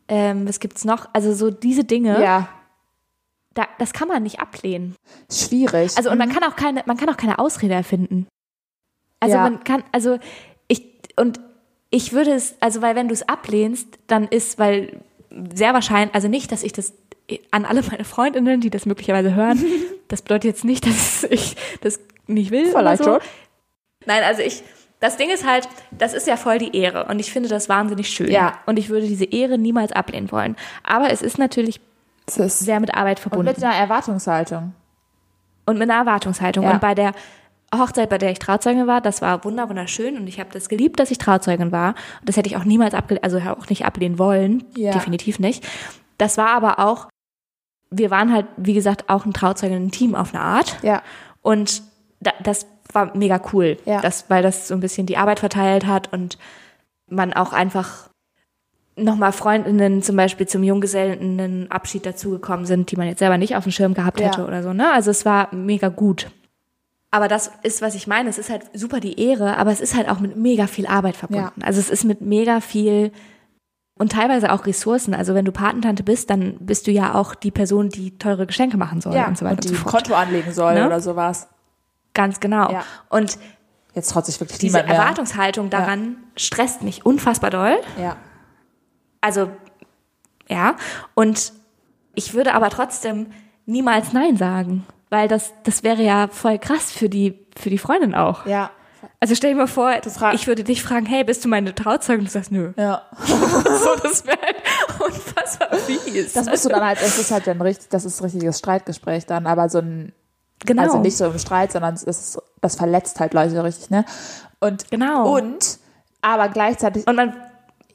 ähm, was gibt's noch? Also so diese Dinge, ja, da, das kann man nicht ablehnen. schwierig. Also und man kann auch keine, man kann auch keine Ausrede erfinden. Also Ja. man kann, also ich und ich würde es, also weil wenn du es ablehnst, dann ist, weil sehr wahrscheinlich, also nicht, dass ich das an alle meine Freundinnen, die das möglicherweise hören, (laughs) das bedeutet jetzt nicht, dass ich das nicht will. Vielleicht so. schon. Nein, also ich, das Ding ist halt, das ist ja voll die Ehre und ich finde das wahnsinnig schön. Ja. Und ich würde diese Ehre niemals ablehnen wollen. Aber es ist natürlich ist sehr mit Arbeit und verbunden. mit einer Erwartungshaltung. und mit einer Erwartungshaltung. Ja. Und bei der Hochzeit, bei der ich Trauzeugin war, das war wunder wunderschön und ich habe das geliebt, dass ich Trauzeugin war. Und das hätte ich auch niemals abgelehnt, also auch nicht ablehnen wollen, Ja. definitiv nicht. Das war aber auch, wir waren halt, wie gesagt, auch ein Trauzeugin-Team auf eine Art. Ja. Und da, das war mega cool, Ja. das, weil das so ein bisschen die Arbeit verteilt hat und man auch einfach nochmal Freundinnen zum Beispiel zum Junggesellenabschied dazugekommen sind, die man jetzt selber nicht auf dem Schirm gehabt Ja. hätte oder so. Ne? Also es war mega gut. Aber das ist, was ich meine. Es ist halt super die Ehre, aber es ist halt auch mit mega viel Arbeit verbunden. Also es ist mit mega viel und teilweise auch Ressourcen. Also wenn du Patentante bist, dann bist du ja auch die Person, die teure Geschenke machen soll Ja, und so weiter und, und die so fort. Konto anlegen soll Ne? oder sowas. Ganz genau. Ja. Und Jetzt traut sich wirklich diese niemand mehr. Erwartungshaltung daran stresst mich unfassbar doll. Ja. Also, ja. Und ich würde aber trotzdem niemals Nein sagen. Weil das, das wäre ja voll krass für die, für die Freundin auch. Ja. Also stell dir mal vor, ich würde dich fragen, hey, bist du meine Trauzeugin? Und du sagst, nö. Ja. (laughs) So, das wäre halt (laughs) unfassbar fies. Das musst du dann halt, es ist halt dann richtig, das ist ein richtiges Streitgespräch dann, aber so ein, genau. also nicht so im Streit, sondern es ist, das verletzt halt Leute richtig, ne? Und, Genau. und, aber gleichzeitig, Und man,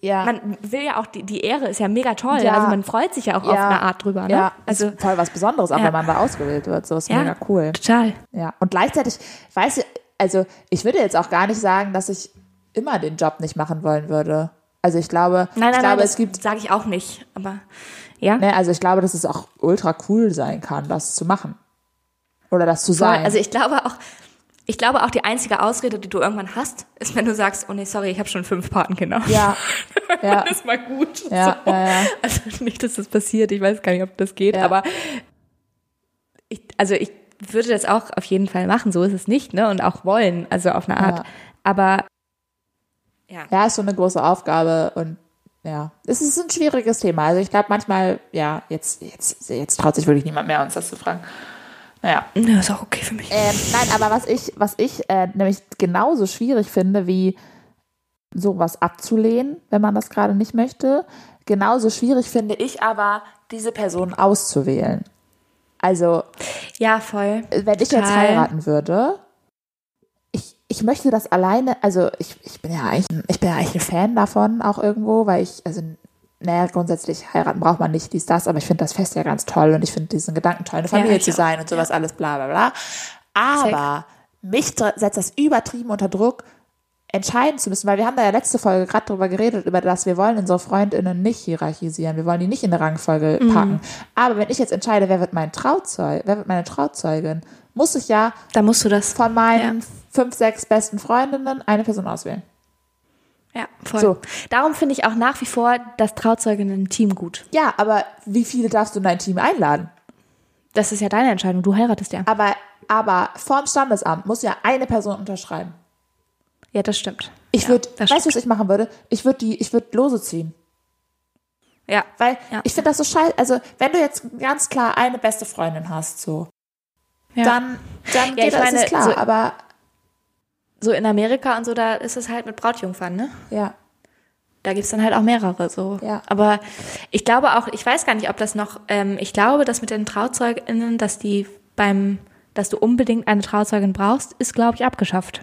ja. man will ja auch, die, die Ehre ist ja mega toll. Ja. Also man freut sich ja auch auf Ja. eine Art drüber. Ne? Ja, also ist voll was Besonderes, auch wenn man da ausgewählt wird. So ist mega cool. Total. Ja. Und gleichzeitig, weißt du, also ich würde jetzt auch gar nicht sagen, dass ich immer den Job nicht machen wollen würde. Also ich glaube, Nein, nein, ich nein, glaube, das es gibt, sage ich auch nicht. Aber ja. ne, also ich glaube, dass es auch ultra cool sein kann, das zu machen. Oder das zu sein. Also ich glaube auch, ich glaube auch die einzige Ausrede, die du irgendwann hast, ist, wenn du sagst, oh nee, sorry, ich habe schon fünf Patenkinder. ja, (laughs) ja, Das ist mal gut. Ja, so. ja, ja. Also nicht, dass das passiert. Ich weiß gar nicht, ob das geht, Ja. aber ich, also ich würde das auch auf jeden Fall machen. So ist es nicht, ne? Und auch wollen, also auf eine Art. Ja. Aber ja, ja, ist schon eine große Aufgabe und ja, es ist ein schwieriges Thema. Also ich glaube manchmal, ja, jetzt, jetzt, jetzt traut sich wirklich niemand mehr, uns das zu fragen. Naja. ja ist auch okay für mich. Ähm, nein, aber was ich, was ich äh, nämlich genauso schwierig finde, wie sowas abzulehnen, wenn man das gerade nicht möchte, genauso schwierig finde ich aber, diese Person auszuwählen. Also, Ja, voll. wenn ich jetzt Total. heiraten würde, ich, ich möchte das alleine, also ich, ich bin ja eigentlich, ein- ich bin ja eigentlich ein Fan davon auch irgendwo, weil ich, also naja, grundsätzlich heiraten braucht man nicht dies, das, aber ich finde das Fest ja ganz toll und ich finde diesen Gedanken toll, eine Familie ich zu auch. sein und sowas alles, bla bla bla. Aber mich dr- setzt das übertrieben unter Druck, entscheiden zu müssen, weil wir haben da ja letzte Folge gerade drüber geredet, über das, wir wollen unsere FreundInnen nicht hierarchisieren, wir wollen die nicht in eine Rangfolge Mhm. packen. Aber wenn ich jetzt entscheide, wer wird mein Trauzeug, wer wird meine Trauzeugin, muss ich ja Da musst du das. von meinen fünf, sechs besten Freundinnen eine Person auswählen. Ja, voll. So. Darum finde ich auch nach wie vor das Trauzeuginnen-Team gut. Ja, aber wie viele darfst du in dein Team einladen? Das ist ja deine Entscheidung. Du heiratest ja. Aber, aber vorm Standesamt muss ja eine Person unterschreiben. Ja, das stimmt. Ich Ja, würde, weißt du, was ich machen würde? Ich würde die, ich würde Lose ziehen. Ja. Weil Ja. ich finde das so scheiße. Also, wenn du jetzt ganz klar eine beste Freundin hast, so, ja. dann, dann Ja, geht das meine, ist klar. so- aber so in Amerika und so, da ist es halt mit Brautjungfern, ne? ja, Da gibt's dann halt auch mehrere so. Ja. Aber ich glaube auch, ich weiß gar nicht, ob das noch, ähm, ich glaube, dass mit den TrauzeugInnen, dass die beim, dass du unbedingt eine Trauzeugin brauchst, ist, glaube ich, abgeschafft.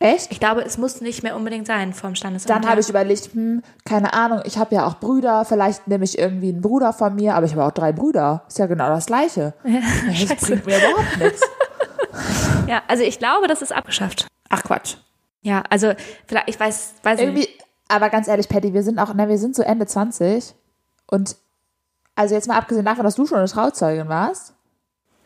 echt? Ich glaube, es muss nicht mehr unbedingt sein vom Standesamt. Dann habe ich überlegt, hm, keine Ahnung, ich habe ja auch Brüder, vielleicht nehme ich irgendwie einen Bruder von mir, aber ich habe auch drei Brüder. Ist ja genau das Gleiche. (laughs) das bringt mir überhaupt nichts. (laughs) Ja, also ich glaube, das ist abgeschafft. Ach Quatsch. Ja, also vielleicht, ich weiß, weiß nicht. Irgendwie, aber ganz ehrlich, Patty, wir sind auch, ne, wir sind so Ende 20 und also jetzt mal abgesehen davon, dass du schon eine Trauzeugin warst,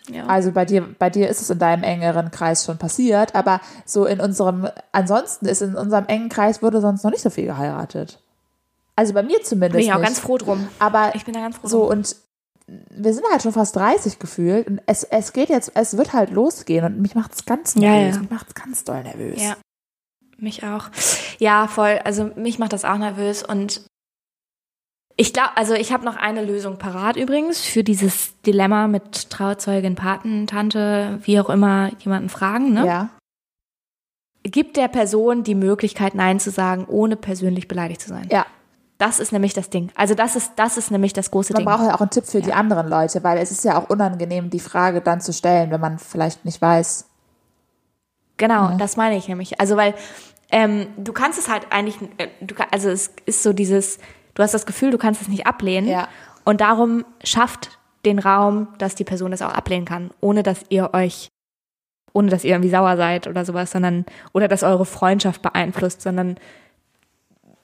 Ja. also bei dir, bei dir ist es in deinem engeren Kreis schon passiert, aber so in unserem, ansonsten ist in unserem engen Kreis wurde sonst noch nicht so viel geheiratet. Also bei mir zumindest bin ich auch nicht. ganz froh drum. aber Ich bin da ganz froh so drum. und wir sind halt schon fast 30 gefühlt und es, es geht jetzt, es wird halt losgehen und mich macht es ganz Ja, nervös. ja. Mich macht es ganz doll nervös. Ja. Mich auch. Ja, voll. Also mich macht das auch nervös und ich glaube, also ich habe noch eine Lösung parat übrigens für dieses Dilemma mit Trauzeugin, Paten, Tante, wie auch immer jemanden fragen. Ne? ja. Gibt der Person die Möglichkeit, Nein zu sagen, ohne persönlich beleidigt zu sein. Ja. Das ist nämlich das Ding. Also das ist, das ist nämlich das große Man Ding. braucht ja auch einen Tipp für die anderen Leute, weil es ist ja auch unangenehm, die Frage dann zu stellen, wenn man vielleicht nicht weiß. Genau, das meine ich nämlich. Also weil ähm, du kannst es halt eigentlich, äh, du, also es ist so dieses, du hast das Gefühl, du kannst es nicht ablehnen. Ja. Und darum schafft den Raum, dass die Person es auch ablehnen kann, ohne dass ihr euch, ohne dass ihr irgendwie sauer seid oder sowas, sondern oder dass eure Freundschaft beeinflusst, sondern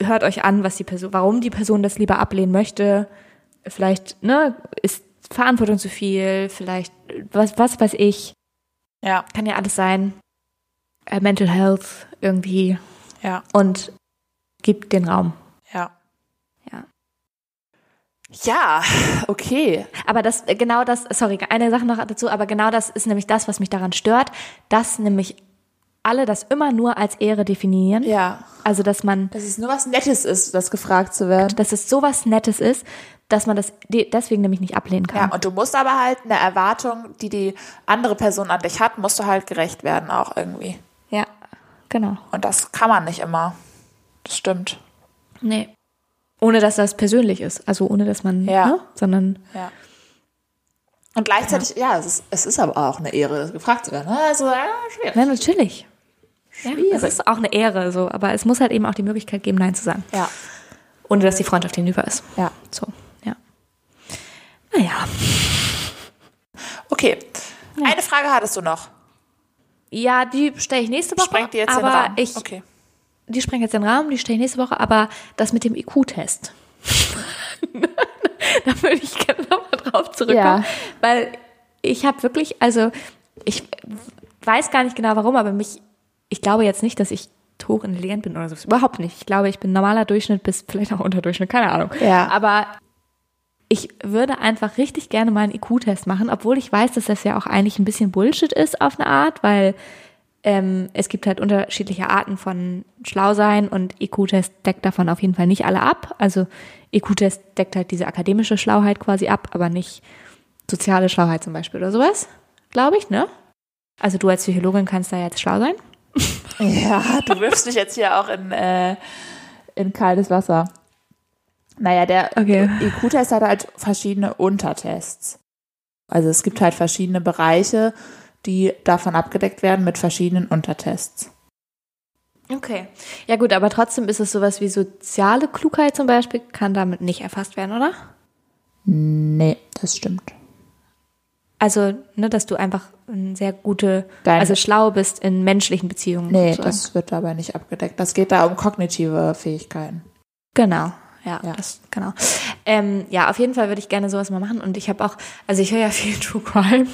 hört euch an, was die Person, warum die Person das lieber ablehnen möchte. Vielleicht, ne, ist Verantwortung zu viel, vielleicht, was, was weiß ich, Ja, kann ja alles sein. Äh, Mental Health irgendwie ja, und gibt den Raum. ja. Ja. Ja, okay. Aber das, äh, genau das, sorry, eine Sache noch dazu, aber genau das ist nämlich das, was mich daran stört, dass nämlich alle das immer nur als Ehre definieren. Ja. Also, dass man, Dass es nur was Nettes ist, das gefragt zu werden. dass es sowas Nettes ist, dass man das de- deswegen nämlich nicht ablehnen Ja, kann. und du musst aber halt eine Erwartung, die die andere Person an dich hat, musst du halt gerecht werden auch irgendwie. Ja, genau. Und das kann man nicht immer. Das stimmt. Nee. Ohne dass das persönlich ist. Also ohne dass man, Ja. ne? sondern Ja. Und gleichzeitig, ja, es, ist, es ist aber auch eine Ehre, gefragt zu werden. Also, ja, schwierig. Ja, natürlich. Ja, Schwierig. es ist auch eine Ehre, so, aber es muss halt eben auch die Möglichkeit geben, Nein zu sagen. Ja, Ohne dass die Freundschaft hinüber ist. ja. So, ja. Naja. Okay. Eine Frage hattest du noch. Ja, die stelle ich nächste Woche. Sprengt dir jetzt aber den Rahmen. ich, okay. die sprengen jetzt den Rahmen, die stelle ich nächste Woche, aber das mit dem IQ-Test. (laughs) da würde ich gerne nochmal drauf zurückkommen, Ja. weil ich habe wirklich, also ich weiß gar nicht genau warum, aber mich, ich glaube jetzt nicht, dass ich hochintelligent bin oder so. Überhaupt nicht. Ich glaube, ich bin normaler Durchschnitt bis vielleicht auch Unterdurchschnitt, keine Ahnung. Ja. Aber ich würde einfach richtig gerne mal einen IQ-Test machen, obwohl ich weiß, dass das ja auch eigentlich ein bisschen Bullshit ist auf eine Art, weil ähm, es gibt halt unterschiedliche Arten von Schlausein und IQ-Test deckt davon auf jeden Fall nicht alle ab. Also IQ-Test deckt halt diese akademische Schlauheit quasi ab, aber nicht soziale Schlauheit zum Beispiel oder sowas, glaube ich, ne? Also du als Psychologin kannst da jetzt schlau sein. Ja, du wirfst mich jetzt hier auch in, äh, in kaltes Wasser. Naja, der Okay. IQ-Test hat halt verschiedene Untertests. Also es gibt halt verschiedene Bereiche, die davon abgedeckt werden mit verschiedenen Untertests. Okay. Ja gut, aber trotzdem ist es sowas wie soziale Klugheit zum Beispiel, kann damit nicht erfasst werden, oder? Nee, das stimmt. Also, ne, dass du einfach ein sehr gute, Dein- also schlau bist in menschlichen Beziehungen. Nee, sozusagen. das wird dabei nicht abgedeckt. Das geht da um kognitive Fähigkeiten. Genau. Ja, Ja. das, genau. Ähm, ja, auf jeden Fall würde ich gerne sowas mal machen. Und ich habe auch, also ich höre ja viel (laughs) True Crime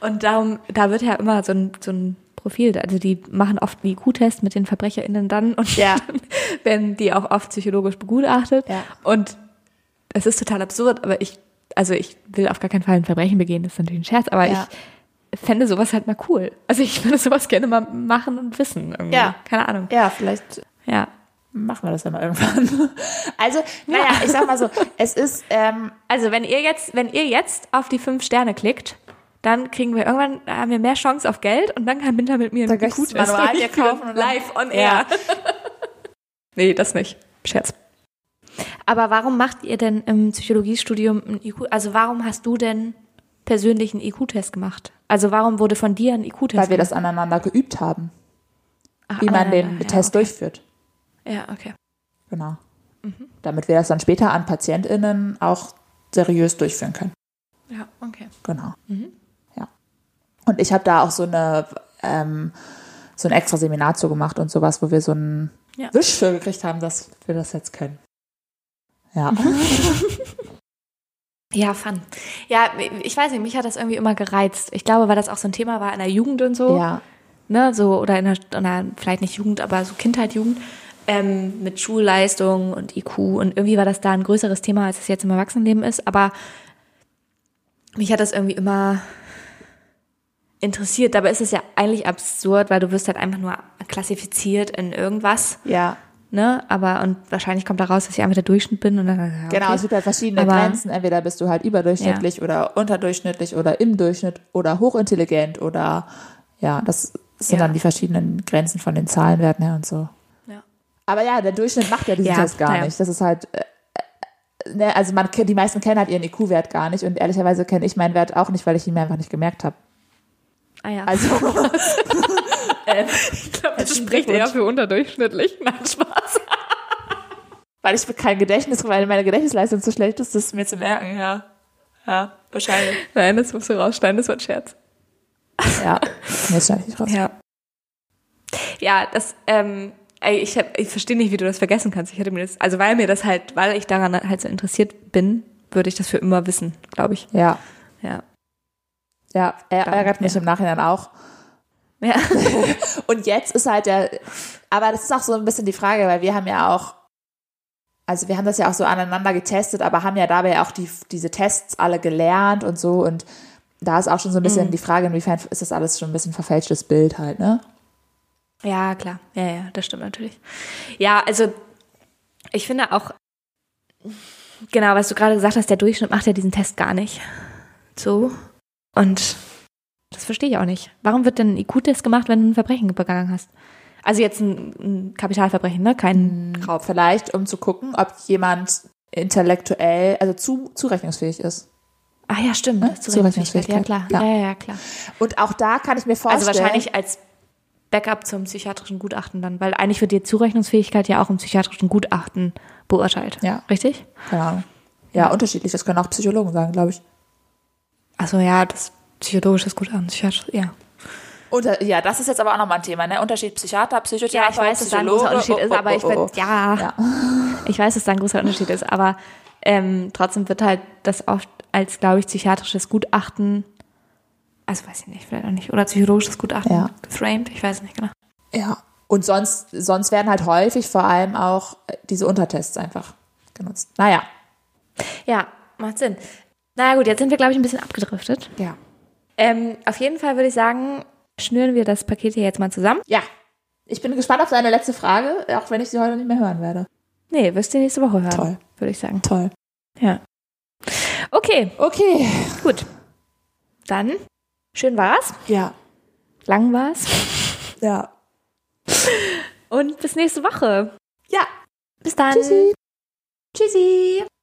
und darum, da wird ja immer so ein, so ein Profil, also die machen oft einen IQ-Test mit den VerbrecherInnen dann und Ja. (laughs) dann werden die auch oft psychologisch begutachtet. Ja. Und es ist total absurd, aber ich, also ich will auf gar keinen Fall ein Verbrechen begehen, das ist natürlich ein Scherz, aber Ja. ich fände sowas halt mal cool. Also ich würde sowas gerne mal machen und wissen irgendwie. Ja. Keine Ahnung. Ja, vielleicht Ja. machen wir das ja mal irgendwann. (laughs) Also, naja, ich sag mal so, es ist, ähm, Also wenn ihr jetzt, wenn ihr jetzt auf die fünf Sterne klickt, dann kriegen wir irgendwann, haben wir mehr Chance auf Geld und dann kann Binter mit mir das IQ-Test Manual kaufen live on Ja. air. (laughs) nee, das nicht. Scherz. Aber warum macht ihr denn im Psychologiestudium ein IQ? Also warum hast du denn persönlich einen IQ-Test gemacht? Also warum wurde von dir ein IQ-Test weil wir gemacht? das aneinander geübt haben, Ach, wie man den aneinander, ja, Test okay. durchführt. Ja, okay. Genau. Damit wir das dann später an PatientInnen auch seriös durchführen können. Ja, okay. Genau. Ja. Und ich habe da auch so eine ähm, so ein extra Seminar zu gemacht und sowas, wo wir so einen Ja. Wisch für gekriegt haben, dass wir das jetzt können. Ja. (laughs) Ja, fun. Ja, ich weiß nicht, mich hat das irgendwie immer gereizt. Ich glaube, weil das auch so ein Thema war in der Jugend und so. ja. ne, so oder in der, in der vielleicht nicht Jugend, aber so Kindheit, Jugend ähm, mit Schulleistung und IQ und irgendwie war das da ein größeres Thema, als es jetzt im Erwachsenenleben ist. Aber mich hat das irgendwie immer interessiert. Dabei ist es ja eigentlich absurd, weil du wirst halt einfach nur klassifiziert in irgendwas, Ja. Ne? Aber und wahrscheinlich kommt da raus, dass ich einfach der Durchschnitt bin und dann ja, okay. Genau, es gibt halt verschiedene Aber- Grenzen. Entweder bist du halt überdurchschnittlich oder unterdurchschnittlich oder im Durchschnitt oder hochintelligent oder ja, das sind Ja. dann die verschiedenen Grenzen von den Zahlenwerten her und so. Ja. Aber ja, der Durchschnitt macht ja diesen Ja, Test gar nicht. Das ist halt, äh, äh, ne, also man, die meisten kennen halt ihren IQ-Wert gar nicht und ehrlicherweise kenne ich meinen Wert auch nicht, weil ich ihn mir einfach nicht gemerkt habe. Ah ja. Also, (laughs) (laughs) ähm, ich glaube, das spricht eher für unterdurchschnittlich. (laughs) Nein, Spaß. weil ich kein Gedächtnis, weil meine Gedächtnisleistung zu schlecht ist, das mir zu merken, ja. Ja, wahrscheinlich. Nein, das musst du rausschneiden, das war ein Scherz. Ja, das schneide ich nicht raus. Ja. Ja, das, ähm, ich, hab, ich verstehe nicht, wie du das vergessen kannst. Ich hätte mir das, also weil mir das halt, weil ich daran halt so interessiert bin, würde ich das für immer wissen, glaube ich. Ja, Ja. Ja, er ärgert mich ja. im Nachhinein auch. Ja. (laughs) Und jetzt ist halt der, aber das ist auch so ein bisschen die Frage, weil wir haben ja auch, also wir haben das ja auch so aneinander getestet, aber haben ja dabei auch die, diese Tests alle gelernt und so und da ist auch schon so ein bisschen die Frage, inwiefern ist das alles schon ein bisschen verfälschtes Bild halt, ne? Ja, klar. Ja, ja, das stimmt natürlich. Ja, also ich finde auch, genau, was du gerade gesagt hast, der Durchschnitt macht ja diesen Test gar nicht. So. Und das verstehe ich auch nicht. Warum wird denn ein IQ-Test gemacht, wenn du ein Verbrechen begangen hast? Also jetzt ein, ein Kapitalverbrechen, ne? Kein Raub. Vielleicht, um zu gucken, ob jemand intellektuell, also zu, zurechnungsfähig ist. Ah ja, stimmt. Ne? Zurechnungsfähigkeit. Ja, klar. Ja. Ja. ja, ja, klar. Und auch da kann ich mir vorstellen. Also wahrscheinlich als Backup zum psychiatrischen Gutachten dann, weil eigentlich wird die Zurechnungsfähigkeit ja auch im psychiatrischen Gutachten beurteilt. Ja. Richtig? Keine Ahnung. Ja, unterschiedlich. Das können auch Psychologen sagen, glaube ich. Also ja, das psychologisches Gutachten, psychiatrisch, ja. Unter, ja, das ist jetzt aber auch nochmal ein Thema, ne? Unterschied Psychiater, Ja, Psychotherapeut, ich weiß, dass da ein großer Unterschied ist, oh, oh, aber ich oh, würde, oh. ja, Ja. (laughs) ich weiß, dass da ein großer Unterschied ist, aber ähm, trotzdem wird halt das oft als, glaube ich, psychiatrisches Gutachten, also weiß ich nicht, vielleicht auch nicht, oder psychologisches Gutachten Ja. geframed, ich weiß nicht genau. Ja. Und sonst, sonst werden halt häufig vor allem auch äh, diese Untertests einfach genutzt. Naja. Ja, macht Sinn. Naja gut, jetzt sind wir, glaube ich, ein bisschen abgedriftet. Ja. Ähm, auf jeden Fall würde ich sagen, schnüren wir das Paket hier jetzt mal zusammen. Ja. Ich bin gespannt auf deine letzte Frage, auch wenn ich sie heute nicht mehr hören werde. Nee, wirst du nächste Woche hören. Toll. Würde ich sagen. Toll. Ja. Okay, Okay. gut. Dann, schön war's, Ja. lang war's Ja. und bis nächste Woche. Ja. Bis dann. Tschüssi. Tschüssi.